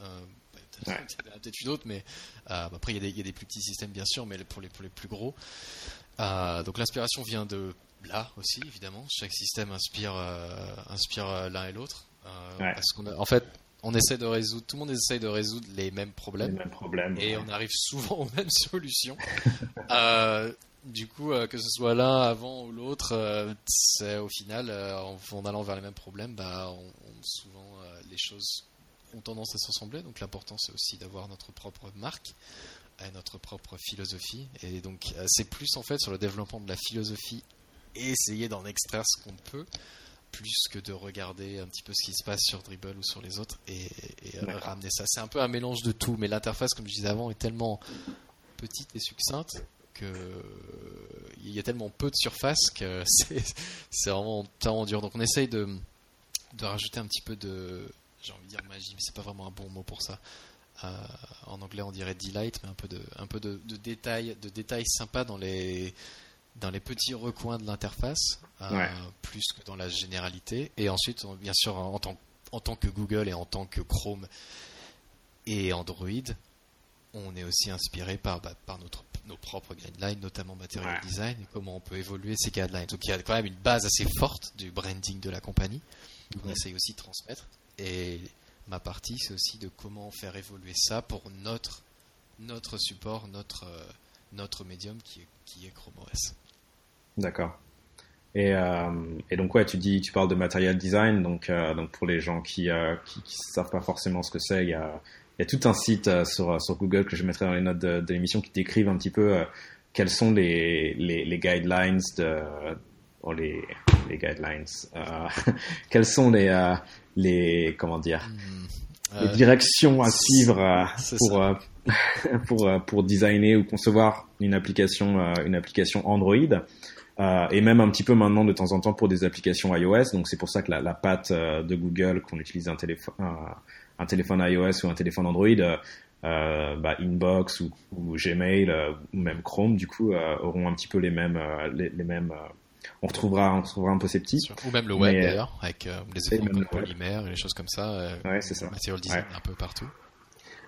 euh, peut-être une autre, mais euh, après il y, y, a des plus petits systèmes bien sûr, mais pour les, pour les plus gros. Euh, donc l'inspiration vient de là aussi, évidemment. Chaque système inspire, inspire l'un et l'autre. Parce qu'en en fait, on essaie de résoudre, tout le monde essaie de résoudre les mêmes problèmes. Les mêmes problèmes. Et on arrive souvent aux mêmes solutions. Du coup, que ce soit l'un avant ou l'autre, c'est au final, en, allant vers les mêmes problèmes, bah, on, souvent les choses ont tendance à se ressembler. Donc l'important c'est aussi d'avoir notre propre marque, et notre propre philosophie. Et donc euh, c'est plus en fait sur le développement de la philosophie et essayer d'en extraire ce qu'on peut, plus que de regarder un petit peu ce qui se passe sur Dribble ou sur les autres et, euh, ramener ça. C'est un peu un mélange de tout, mais l'interface, comme je disais avant, est tellement petite et succincte que il y a tellement peu de surface que c'est vraiment tellement dur. Donc on essaye de, de rajouter un petit peu de, j'ai envie de dire magie, mais c'est pas vraiment un bon mot pour ça. Euh, en anglais, on dirait delight, mais un peu de, un peu de, détails, de détails sympas dans les, dans les petits recoins de l'interface, euh, plus que dans la généralité. Et ensuite, bien sûr, en tant, en tant que Google et en tant que Chrome et Android, on est aussi inspiré par, bah, par notre, nos propres guidelines, notamment Material Design, et comment on peut évoluer ces guidelines. Donc il y a quand même une base assez forte du branding de la compagnie. On essaye aussi de transmettre. Et ma partie, c'est aussi de comment faire évoluer ça pour notre, notre support, notre, euh, notre médium qui est, qui est Chrome OS. D'accord. Et, euh, et, donc ouais, tu dis, tu parles de material design, donc euh, donc pour les gens qui, qui, savent pas forcément ce que c'est, il y a, y a tout un site sur sur Google que je mettrai dans les notes de, l'émission qui décrivent un petit peu quels sont les, les, les guidelines de oh, les les guidelines, quels sont les les comment dire hmm. les directions à suivre euh, pour euh, pour euh, pour designer ou concevoir une application une application Android et même un petit peu maintenant de temps en temps pour des applications iOS. Donc c'est pour ça que la, la patte de Google qu'on utilise un téléphone un téléphone iOS ou un téléphone Android bah, Inbox ou, ou Gmail ou même Chrome du coup auront un petit peu les mêmes les, les mêmes on retrouvera, on retrouvera un peu ces petits. Ou même le web d'ailleurs, avec euh, les effets comme polymère et les choses comme ça. Euh, ouais, c'est ça. Material design un peu partout.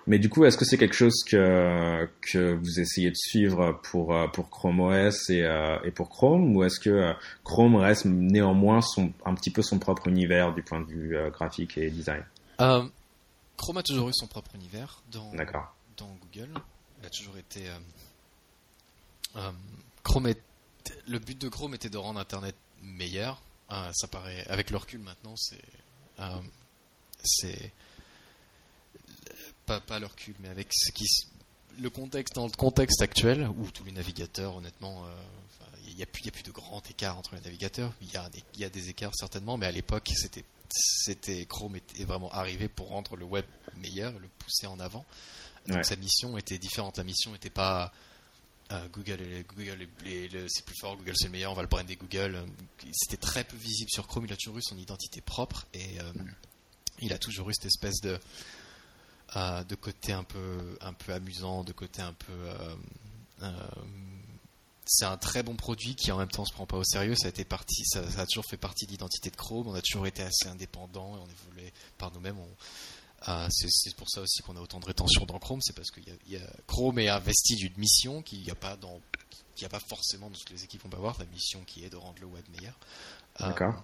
Mais du coup, est-ce que c'est quelque chose que, que vous essayez de suivre pour, euh, pour Chrome OS et, et pour Chrome ou est-ce que Chrome reste néanmoins son, un petit peu son propre univers du point de vue graphique et design? Chrome a toujours eu son propre univers dans, dans Google. Il a toujours été. Chrome est le but de Chrome était de rendre Internet meilleur. Euh, ça paraît, avec le recul maintenant, c'est, euh, c'est pas, pas le recul, mais avec ce qui, le contexte dans le contexte actuel où tous les navigateurs, honnêtement, euh, il n'y a, plus, a plus de grand écart entre les navigateurs. Il y a, y a des écarts certainement, mais à l'époque, c'était c'était Chrome était vraiment arrivé pour rendre le web meilleur, le pousser en avant. Donc sa mission était différente. La mission n'était pas euh, Google, Google c'est plus fort, Google c'est le meilleur, on va le brander Google. C'était très peu visible sur Chrome. Il a toujours eu son identité propre et il a toujours eu cette espèce de de côté un peu un peu amusant, de côté un peu c'est un très bon produit qui en même temps se prend pas au sérieux. Ça a été parti, ça, a toujours fait partie de l'identité de Chrome. On a toujours été assez indépendant et on évoluait par nous-mêmes. Euh, c'est pour ça aussi qu'on a autant de rétention dans Chrome. C'est parce que y a, Chrome est investi d'une mission qu'il n'y a pas dans, a pas forcément dans toutes les équipes on peut avoir. La mission qui est de rendre le web meilleur. Euh, D'accord.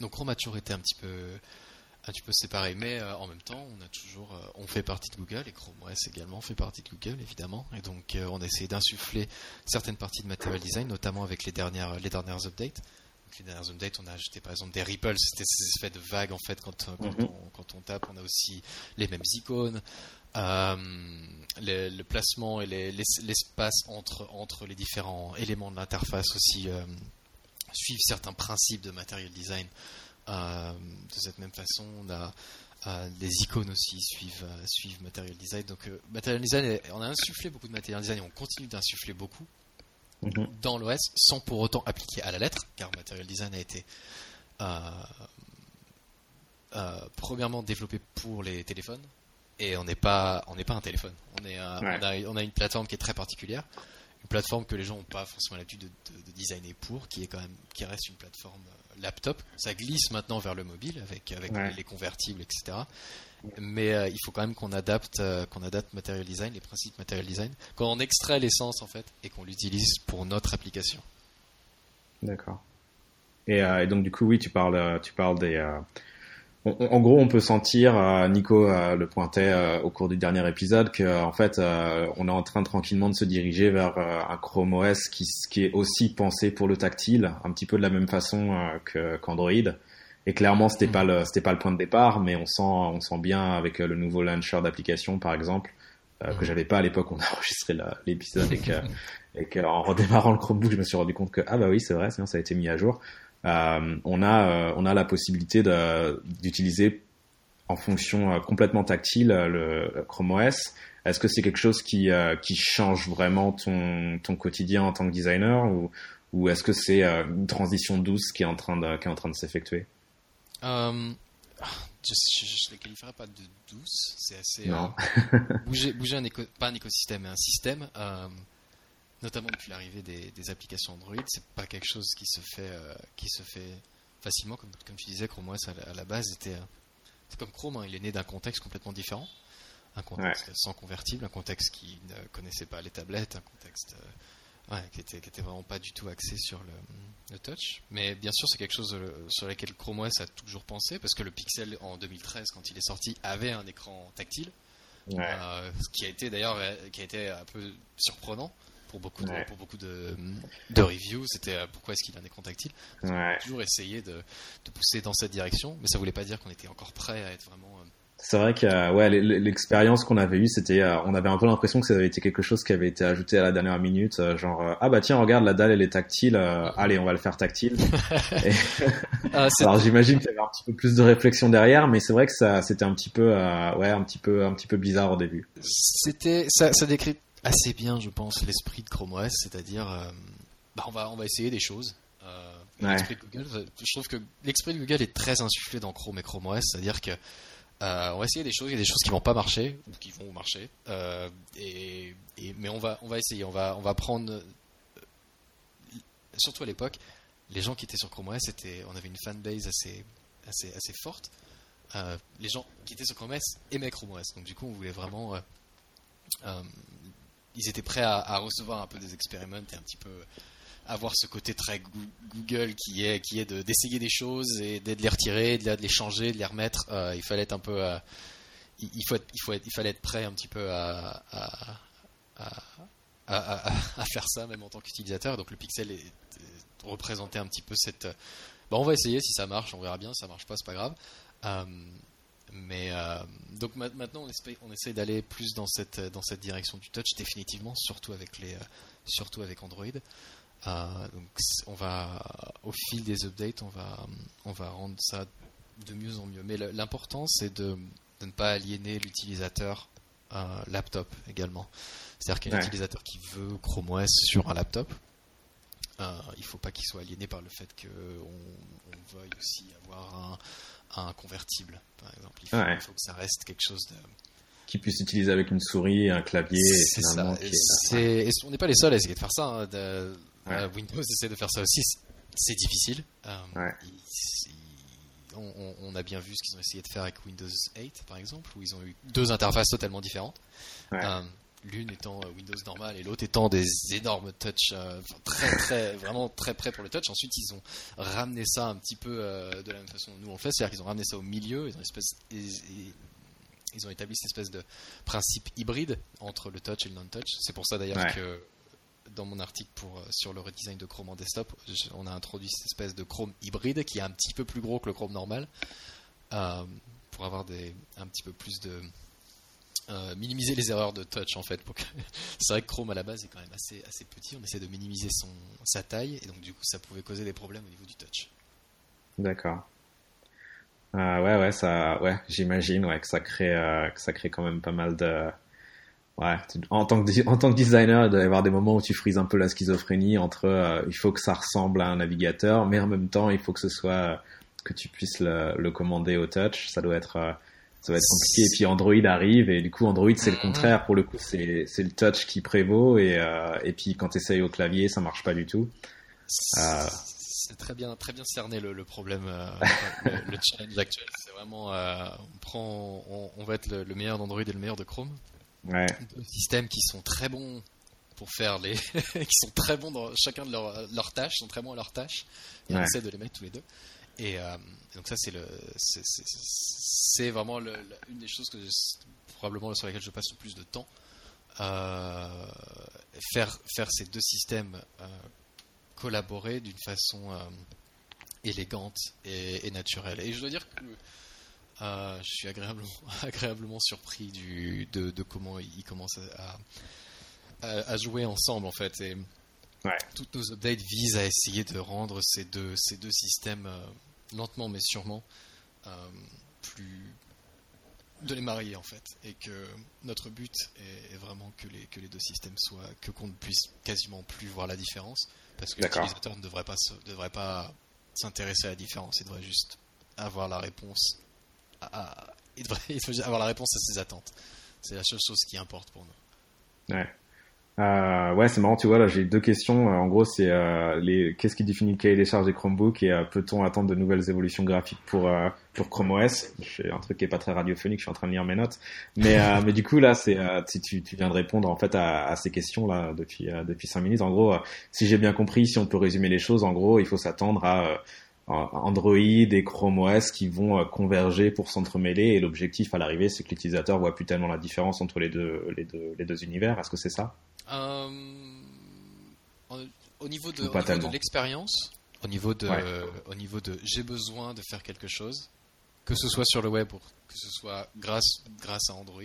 donc Chrome a toujours été un petit peu un petit peu séparé, mais euh, en même temps, on a toujours, euh, on fait partie de Google et Chrome OS également fait partie de Google évidemment, et donc euh, on a essayé d'insuffler certaines parties de Material Design, notamment avec les dernières, les dernières updates. les dernières updates, on a ajouté par exemple des ripples, c'était ces effets de vagues en fait quand, quand, mhm. on, quand, on, tape, on a aussi les mêmes icônes. le, placement et l'espace entre, entre les différents éléments de l'interface aussi suivent certains principes de Material Design de cette même façon, on a euh, les icônes aussi suivent, euh, suivent Material Design. Donc Material Design, on a insufflé beaucoup de Material Design et on continue d'insuffler beaucoup mhm. dans l'OS sans pour autant appliquer à la lettre, car Material Design a été premièrement développé pour les téléphones et on n'est pas on n'est pas un téléphone. On est on, a, on a une plateforme qui est très particulière une plateforme que les gens n'ont pas forcément l'habitude de, designer pour, qui est quand même qui reste une plateforme laptop. Ça glisse maintenant vers le mobile avec, avec les convertibles, etc. Mais euh, il faut quand même qu'on adapte, euh, qu'on adapte Material Design, les principes Material Design, quand on extrait l'essence en fait et qu'on l'utilise pour notre application. D'accord. Et, euh, et, donc du coup, oui, tu parles, tu parles des en gros, on peut sentir, euh, Nico euh, le pointait euh, au cours du dernier épisode, que en fait, on est en train tranquillement de se diriger vers un Chrome OS qui, qui, est aussi pensé pour le tactile, un petit peu de la même façon qu'Android. Et clairement, c'était pas le c'était pas le point de départ, mais on sent on sent bien avec le nouveau launcher d'application, par exemple, que j'avais pas à l'époque où on a enregistré l'épisode et que et qu'en redémarrant le Chromebook, je me suis rendu compte que ah bah oui, c'est vrai, sinon ça a été mis à jour. Euh, on a euh, on a la possibilité d'utiliser en fonction euh, complètement tactile le Chrome OS. Est-ce que c'est quelque chose qui qui change vraiment ton ton quotidien en tant que designer ou ou est-ce que c'est une transition douce qui est en train de qui est en train de s'effectuer? Je, ne les qualifierais pas de douce, c'est assez bouger bouger un pas un écosystème mais un système notamment depuis l'arrivée des, applications Android, c'est pas quelque chose qui se fait, euh, qui se fait facilement. Comme, comme tu disais, Chrome OS à, la base était. Euh, c'est comme Chrome, hein, il est né d'un contexte complètement différent. Un contexte sans convertible, un contexte qui ne connaissait pas les tablettes, un contexte euh, qui, était, qui était vraiment pas du tout axé sur le, touch. Mais bien sûr, c'est quelque chose sur lequel Chrome OS a toujours pensé, parce que le Pixel en 2013, quand il est sorti, avait un écran tactile. ce qui a été d'ailleurs qui a été un peu surprenant pour beaucoup de, pour beaucoup de, de reviews, c'était euh, pourquoi est-ce qu'il a un écran tactile. On a toujours essayé de, de, pousser dans cette direction, mais ça voulait pas dire qu'on était encore prêt à être vraiment. Euh, c'est vrai que euh, ouais, l'expérience qu'on avait eue, c'était, on avait un peu l'impression que ça avait été quelque chose qui avait été ajouté à la dernière minute, genre ah bah tiens regarde la dalle elle est tactile, allez on va le faire tactile. Ah, alors j'imagine qu'il y avait un petit peu plus de réflexion derrière, mais c'est vrai que ça c'était un petit peu ouais un petit peu un petit peu bizarre au début. C'était ça, ça décrit assez bien, je pense, l'esprit de Chrome OS, c'est-à-dire, euh, bah, on, va, on va essayer des choses. Euh, de Google, je trouve que l'esprit de Google est très insufflé dans Chrome et Chrome OS, c'est-à-dire que euh, on va essayer des choses, il y a des choses qui vont pas marcher ou qui vont marcher, et, mais on va, on va essayer, on va, on va prendre, surtout à l'époque, les gens qui étaient sur Chrome OS, on avait une fanbase assez, assez, assez forte. les gens qui étaient sur Chrome OS aimaient Chrome OS, donc du coup on voulait vraiment ils étaient prêts à, recevoir un peu des expériments et un petit peu avoir ce côté très Google qui est est d'essayer des choses et de les retirer, de les changer, de les remettre. Euh, il fallait être un peu, euh, il, faut faut il fallait être prêt un petit peu à, faire ça même en tant qu'utilisateur. Donc le Pixel est, représentait un petit peu cette. Bon, on va essayer si ça marche, on verra bien. Si ça marche pas, c'est pas grave. Euh, mais euh, donc maintenant, on, essaie, d'aller plus dans cette, dans cette direction du touch, définitivement, surtout avec, les, euh, surtout avec Android. Euh, donc on va, au fil des updates, on va, on va rendre ça de mieux en mieux. Mais l'important, c'est de, ne pas aliéner l'utilisateur laptop également. C'est-à-dire qu'un utilisateur qui veut Chrome OS sur un laptop, il ne faut pas qu'il soit aliéné par le fait qu'on on veuille aussi avoir un, convertible, par exemple. Il faut, que ça reste quelque chose de qui puisse utiliser avec une souris, un clavier. C'est ça. on n'est pas les seuls à essayer de faire ça. Hein. Euh, Windows essaie de faire ça aussi. C'est difficile. Euh, on, a bien vu ce qu'ils ont essayé de faire avec Windows 8, par exemple, où ils ont eu deux interfaces totalement différentes. Euh, l'une étant Windows normal et l'autre étant des énormes touch, très très vraiment très près pour le touch. Ensuite, ils ont ramené ça un petit peu de la même façon que nous on le fait, c'est-à-dire qu'ils ont ramené ça au milieu, ils ont, espèce, ils ont établi cette espèce de principe hybride entre le touch et le non-touch. C'est pour ça d'ailleurs que dans mon article pour, euh, sur le redesign de Chrome en desktop, on a introduit cette espèce de Chrome hybride qui est un petit peu plus gros que le Chrome normal euh, pour avoir des, un petit peu plus de. Euh, minimiser les erreurs de touch en fait. c'est vrai que Chrome à la base est quand même assez, assez petit, on essaie de minimiser son, sa taille et donc du coup ça pouvait causer des problèmes au niveau du touch. D'accord. Ah ouais, ouais, ça, ouais, j'imagine, ouais, que ça crée, euh, que ça crée quand même pas mal de, ouais, en tant que en tant que designer, il doit y avoir des moments où tu frises un peu la schizophrénie entre, euh, il faut que ça ressemble à un navigateur, mais en même temps, il faut que ce soit que tu puisses le, le commander au touch. Ça doit être, euh, ça va être compliqué. Et puis Android arrive et du coup Android c'est le mm-hmm. contraire. Pour le coup, c'est le touch qui prévaut et et puis quand tu essayes au clavier, ça marche pas du tout c'est très bien, très bien cerné le, problème, euh, le, challenge actuel. C'est vraiment, euh, on prend, on, va être le, meilleur d'Android et le meilleur de Chrome. Ouais. Deux systèmes qui sont très bons pour faire les, qui sont très bons dans chacun de leurs leur tâches, sont très bons à leurs tâches. Et on essaie de les mettre tous les deux. Et euh, donc ça, c'est le, c'est vraiment une des choses que probablement sur lesquelles je passe le plus de temps. faire, faire ces deux systèmes collaborer d'une façon euh, élégante et, naturelle. Et je dois dire que euh, je suis agréablement, agréablement surpris du, de, comment ils commencent à, à, jouer ensemble en fait. Et toutes nos updates visent à essayer de rendre ces deux, ces deux systèmes euh, lentement mais sûrement plus de les marier en fait et que notre but est, vraiment que les, que les deux systèmes soient que qu'on ne puisse quasiment plus voir la différence parce que l'utilisateur ne devrait pas, devrait pas s'intéresser à la différence, il devrait juste avoir la réponse à, il devrait, avoir la réponse à ses attentes. C'est la seule chose qui importe pour nous. Ouais. Euh, ouais, c'est marrant, tu vois, là j'ai deux questions. Euh, en gros, c'est euh, les qu'est-ce qui définit le cahier des charges des Chromebooks et euh, peut-on attendre de nouvelles évolutions graphiques pour euh, pour Chrome OS C'est un truc qui est pas très radiophonique, je suis en train de lire mes notes. Mais mais du coup là, c'est si tu, tu viens de répondre en fait à, à ces questions là depuis depuis cinq minutes. En gros, si j'ai bien compris, si on peut résumer les choses, en gros, il faut s'attendre à Android et Chrome OS qui vont converger pour s'entremêler et l'objectif à l'arrivée c'est que l'utilisateur voit plus tellement la différence entre les deux les deux les deux univers. Est-ce que c'est ça? Euh, au niveau de, de l'expérience, au niveau de, au niveau de j'ai besoin de faire quelque chose, que ce soit sur le web ou que ce soit grâce, grâce à Android,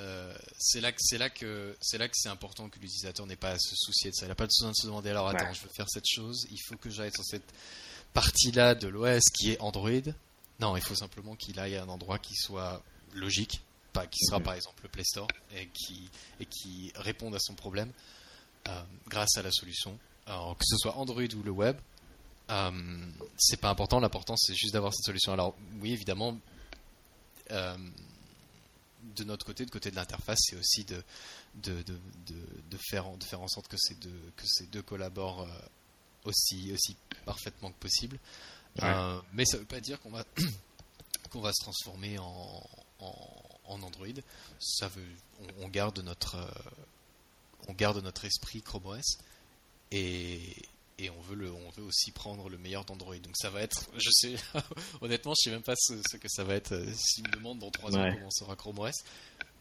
euh, c'est là que c'est là que c'est là que c'est important que l'utilisateur n'ait pas à se soucier de ça. Il n'a pas besoin de se demander alors attends, je veux faire cette chose, il faut que j'aille sur cette partie-là de l'OS qui est Android. Non, il faut simplement qu'il aille à un endroit qui soit logique qui sera par exemple le Play Store, et qui, et qui répondent à son problème euh, grâce à la solution. Alors, que ce soit Android ou le web, euh, c'est pas important. L'important, c'est juste d'avoir cette solution. Alors, oui, évidemment, euh, de notre côté, de côté de l'interface, c'est aussi de, de, de, de, faire, de faire en sorte que ces deux, que ces deux collaborent aussi, aussi parfaitement que possible. mais ça ne veut pas dire qu'on va, qu'on va se transformer en, en Android, ça veut, on, garde notre, euh, on garde notre esprit Chrome OS et, et on veut le, on veut aussi prendre le meilleur d'Android. Donc ça va être, je sais, honnêtement, je sais même pas ce, que ça va être. Euh, s'il me demande dans 3 ans comment sera Chrome OS,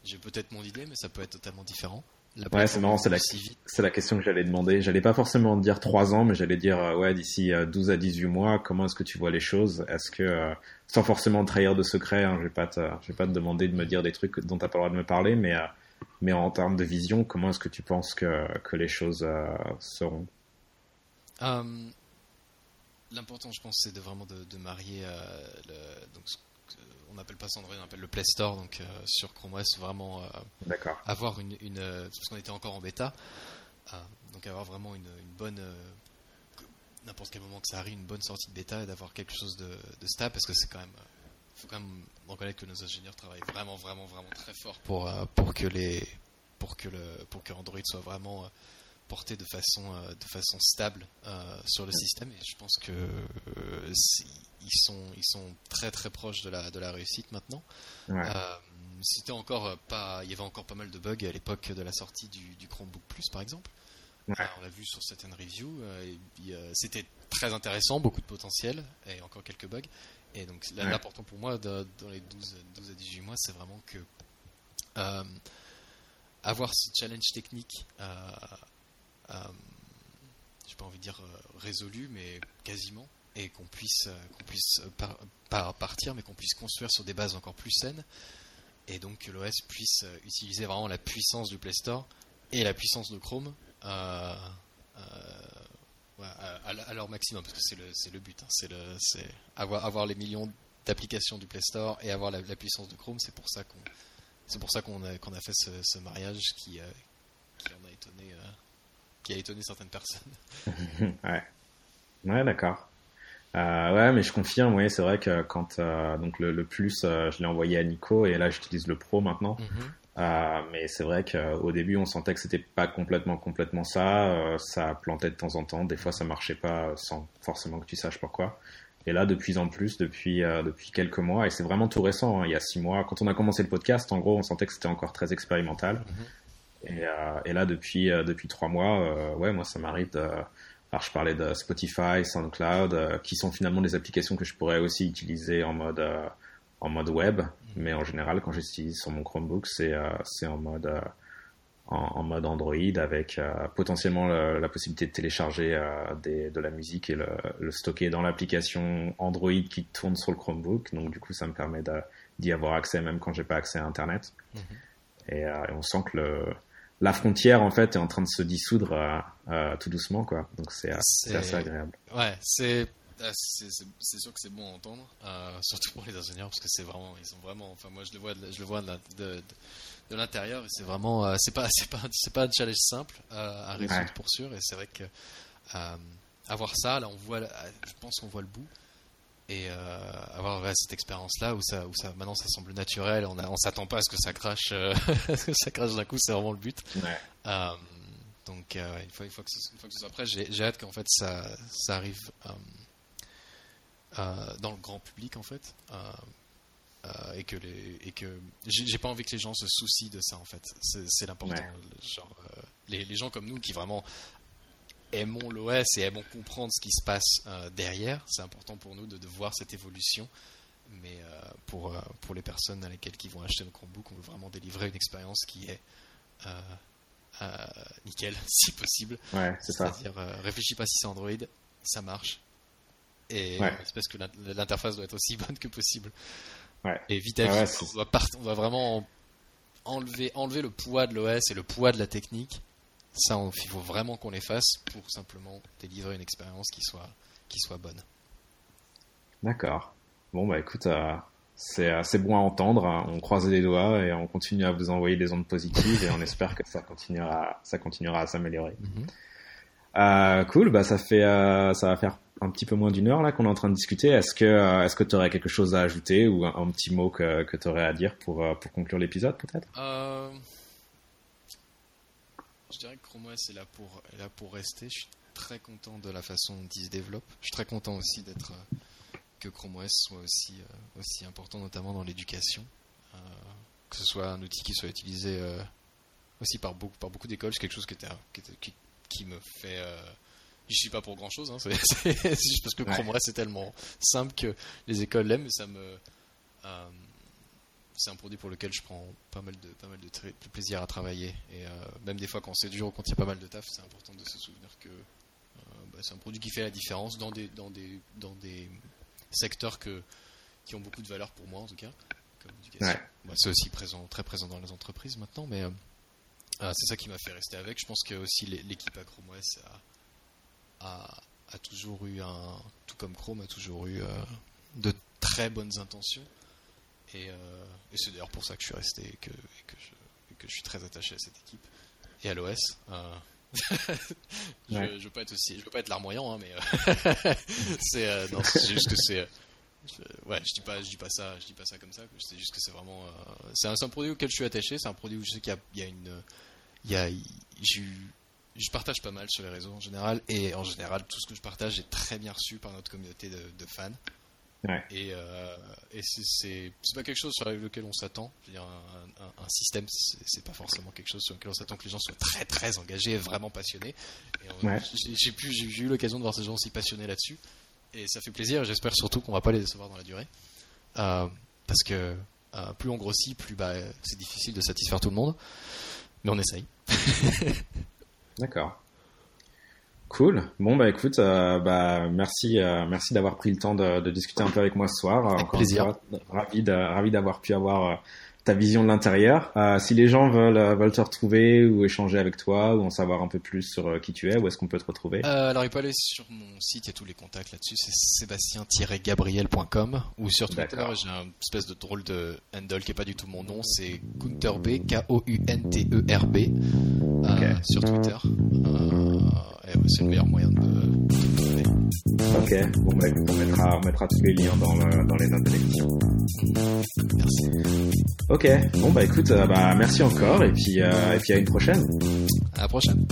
j'ai peut-être mon idée, mais ça peut être totalement différent ouais, c'est marrant, c'est la, c'est la question que j'allais demander. J'allais pas forcément dire 3 ans, mais j'allais dire, euh, ouais, d'ici 12 euh, à 18 mois, comment est-ce que tu vois les choses? Est-ce que, euh, sans forcément trahir de secret, hein, je vais pas te, je vais pas te demander de me dire des trucs dont t'as pas le droit de me parler, mais, mais en termes de vision, comment est-ce que tu penses que, que les choses seront? L'important, je pense, c'est de vraiment de, marier le, donc, on n'appelle pas ça Android, on appelle le Play Store, donc sur Chrome OS, vraiment avoir une, une parce qu'on était encore en bêta, donc avoir vraiment une, bonne n'importe quel moment que ça arrive, une bonne sortie de bêta et d'avoir quelque chose de, stable parce que c'est quand même faut quand même reconnaître que nos ingénieurs travaillent vraiment vraiment vraiment très fort pour pour que les pour que le pour que Android soit vraiment porté de façon de façon stable sur le système. Et je pense que ils sont ils sont très très proches de la de la réussite maintenant. C'était encore pas il y avait encore pas mal de bugs à l'époque de la sortie du, du Chromebook Plus par exemple. On l'a vu sur certaines reviews. Euh, c'était très intéressant, beaucoup de potentiel et encore quelques bugs. Et donc l'important pour moi dans les 12, 12, à 18 mois, c'est vraiment que euh, avoir ce challenge technique, euh, euh j'ai pas envie de dire résolu, mais quasiment, et qu'on puisse, qu'on puisse par, partir, mais qu'on puisse construire sur des bases encore plus saines, et donc que l'OS puisse utiliser vraiment la puissance du Play Store et la puissance de Chrome euh, euh, à, leur maximum, parce que c'est le, le, but. Hein. c'est avoir, avoir les millions d'applications du Play Store et avoir la, puissance de Chrome. C'est pour ça qu'on c'est pour ça qu'on a, qu'on a fait ce, mariage qui, euh, qui en a étonné qui a étonné certaines personnes. ouais, ouais d'accord. ouais, mais je confirme, oui, c'est vrai que quand donc le, plus, je l'ai envoyé à Nico et là j'utilise le Pro maintenant. Euh, mais c'est vrai qu'au début, on sentait que c'était pas complètement, complètement ça. Euh, ça plantait de temps en temps. Des fois, ça marchait pas sans forcément que tu saches pourquoi. Et là, de plus en plus, depuis euh, depuis quelques mois, et c'est vraiment tout récent. Hein, il y a six mois, quand on a commencé le podcast, en gros, on sentait que c'était encore très expérimental. Mm-hmm. Et, et, là, depuis depuis trois mois, ouais, moi, ça m'arrive de alors je parlais de Spotify, SoundCloud, qui sont finalement des applications que je pourrais aussi utiliser en mode en mode web, mais en général, quand j'utilise sur mon Chromebook, c'est euh, c'est en mode euh, en, mode Android avec euh, potentiellement la possibilité de télécharger des, de la musique et le, le stocker dans l'application Android qui tourne sur le Chromebook. Donc du coup, ça me permet d'y avoir accès même quand j'ai pas accès à Internet. Mm-hmm. et, et, on sent que le, la frontière en fait est en train de se dissoudre tout doucement quoi. Donc c'est assez agréable. Ouais, c'est c'est sûr que c'est bon à entendre, euh, surtout pour les ingénieurs, parce que c'est vraiment, ils sont vraiment, enfin moi je le vois, je le vois de, l'intérieur, et c'est vraiment, euh, c'est pas, c'est pas, c'est pas un challenge simple euh, à résoudre pour sûr, et c'est vrai que avoir ça, là on voit, je pense qu'on voit le bout, et avoir cette expérience là où ça, où ça, maintenant ça semble naturel, on, a, on s'attend pas à ce que ça crache, que ça crache d'un coup, c'est vraiment le but. donc une fois, une fois que, une fois que ce soit prêt, j'ai hâte qu'en fait ça, ça arrive euh, dans le grand public en fait. Euh, euh, et que les et que j'ai pas envie que les gens se soucient de ça en fait c'est l'important genre les, les, gens comme nous qui vraiment aimons l'OS et aimons comprendre ce qui se passe derrière. C'est important pour nous de, de, voir cette évolution. Mais pour pour les personnes à lesquelles qui vont acheter le Chromebook on veut vraiment délivrer une expérience qui est nickel si possible. Ouais, c'est à dire réfléchis pas si c'est Android ça marche. Et c'est parce que l'interface doit être aussi bonne que possible. Et vite à ah vite, on, va vraiment enlever, enlever le poids de l'OS et le poids de la technique. Ça, il faut vraiment qu'on les fasse pour simplement délivrer une expérience qui soit, qui soit bonne. D'accord. Bon, bah écoute, euh, c'est assez bon à entendre. Hein. On croise les doigts et on continue à vous envoyer des ondes positives et on espère que ça continuera, ça continuera à s'améliorer. Mhm. Euh, cool, bah ça fait, euh, ça va faire un petit peu moins d'une heure là qu'on est en train de discuter. Est-ce que euh, est-ce que tu aurais quelque chose à ajouter ou un, petit mot que, que tu aurais à dire pour, pour conclure l'épisode peut-être? Euh... Je dirais que Chrome OS est là pour est là pour rester. Je suis très content de la façon dont il se développe. Je suis très content aussi d'être que Chrome OS soit aussi aussi important notamment dans l'éducation. que ce soit un outil qui soit utilisé aussi par beaucoup par beaucoup d'écoles, c'est quelque chose qui, était, qui, qui me fait je suis pas pour grand chose, hein, c'est juste parce que Chrome OS c'est tellement simple que les écoles l'aiment, mais ça me. Euh, c'est un produit pour lequel je prends pas mal de, pas mal de, plaisir à travailler. Et euh, même des fois quand c'est dur ou quand il y a pas mal de taf, c'est important de se souvenir que euh, bah, c'est un produit qui fait la différence dans des, dans des, dans des secteurs que, qui ont beaucoup de valeur pour moi en tout cas, comme l'éducation. Bah, c'est aussi présent, très présent dans les entreprises maintenant, mais c'est ça qui m'a fait rester avec. Je pense que aussi l'équipe à Chrome OS a a toujours eu un, tout comme Chrome, a toujours eu de très bonnes intentions. Et, c'est d'ailleurs pour ça que je suis resté et que, que, je, que je suis très attaché à cette équipe et à l'OS. je, ne veux pas être aussi, je veux pas être larmoyant, hein, mais c'est juste que c'est ouais, je dis pas, je dis pas ça, je dis pas ça comme ça. C'est juste que c'est vraiment, euh, c'est un, un, produit auquel je suis attaché. C'est un produit où je sais qu'il y, y, a une, il y a, je partage pas mal sur les réseaux en général, et en général, tout ce que je partage est très bien reçu par notre communauté de, de fans. Ouais. Et, euh, et c'est pas quelque chose sur lequel on s'attend. Un, un, un système, c'est pas forcément quelque chose sur lequel on s'attend que les gens soient très très engagés, vraiment passionnés. Ouais. J'ai eu l'occasion de voir ces gens aussi passionnés là-dessus et ça fait plaisir. J'espère surtout qu'on va pas les décevoir dans la durée, euh, parce que euh, plus on grossit, plus bah, c'est difficile de satisfaire tout le monde, mais on essaye. D'accord. Cool. Bon bah écoute, euh, bah merci, merci d'avoir pris le temps de, de, discuter un peu avec moi ce soir. Encore plaisir. ravi, ravi d'avoir pu avoir ta vision de l'intérieur. Euh, si les gens veulent, euh, veulent te retrouver ou échanger avec toi ou en savoir un peu plus sur euh, qui tu es, où est-ce qu'on peut te retrouver? Euh, Alors, il peut aller sur mon site, il y a tous les contacts là-dessus, c'est sébastien-gabriel.com ou sur Twitter, j'ai un espèce de drôle de handle qui est pas du tout mon nom, c'est Kunterb, K-O-U-N-T-E-R-B, okay. sur Twitter. c'est le meilleur moyen de trouver. Ok, bon, bah, on, mettra, on, mettra, tous les liens euh, dans, les notes de l'émission. Merci. Ok, bon bah écoute, euh, bah, merci encore et puis, euh, et puis à une prochaine. À la prochaine.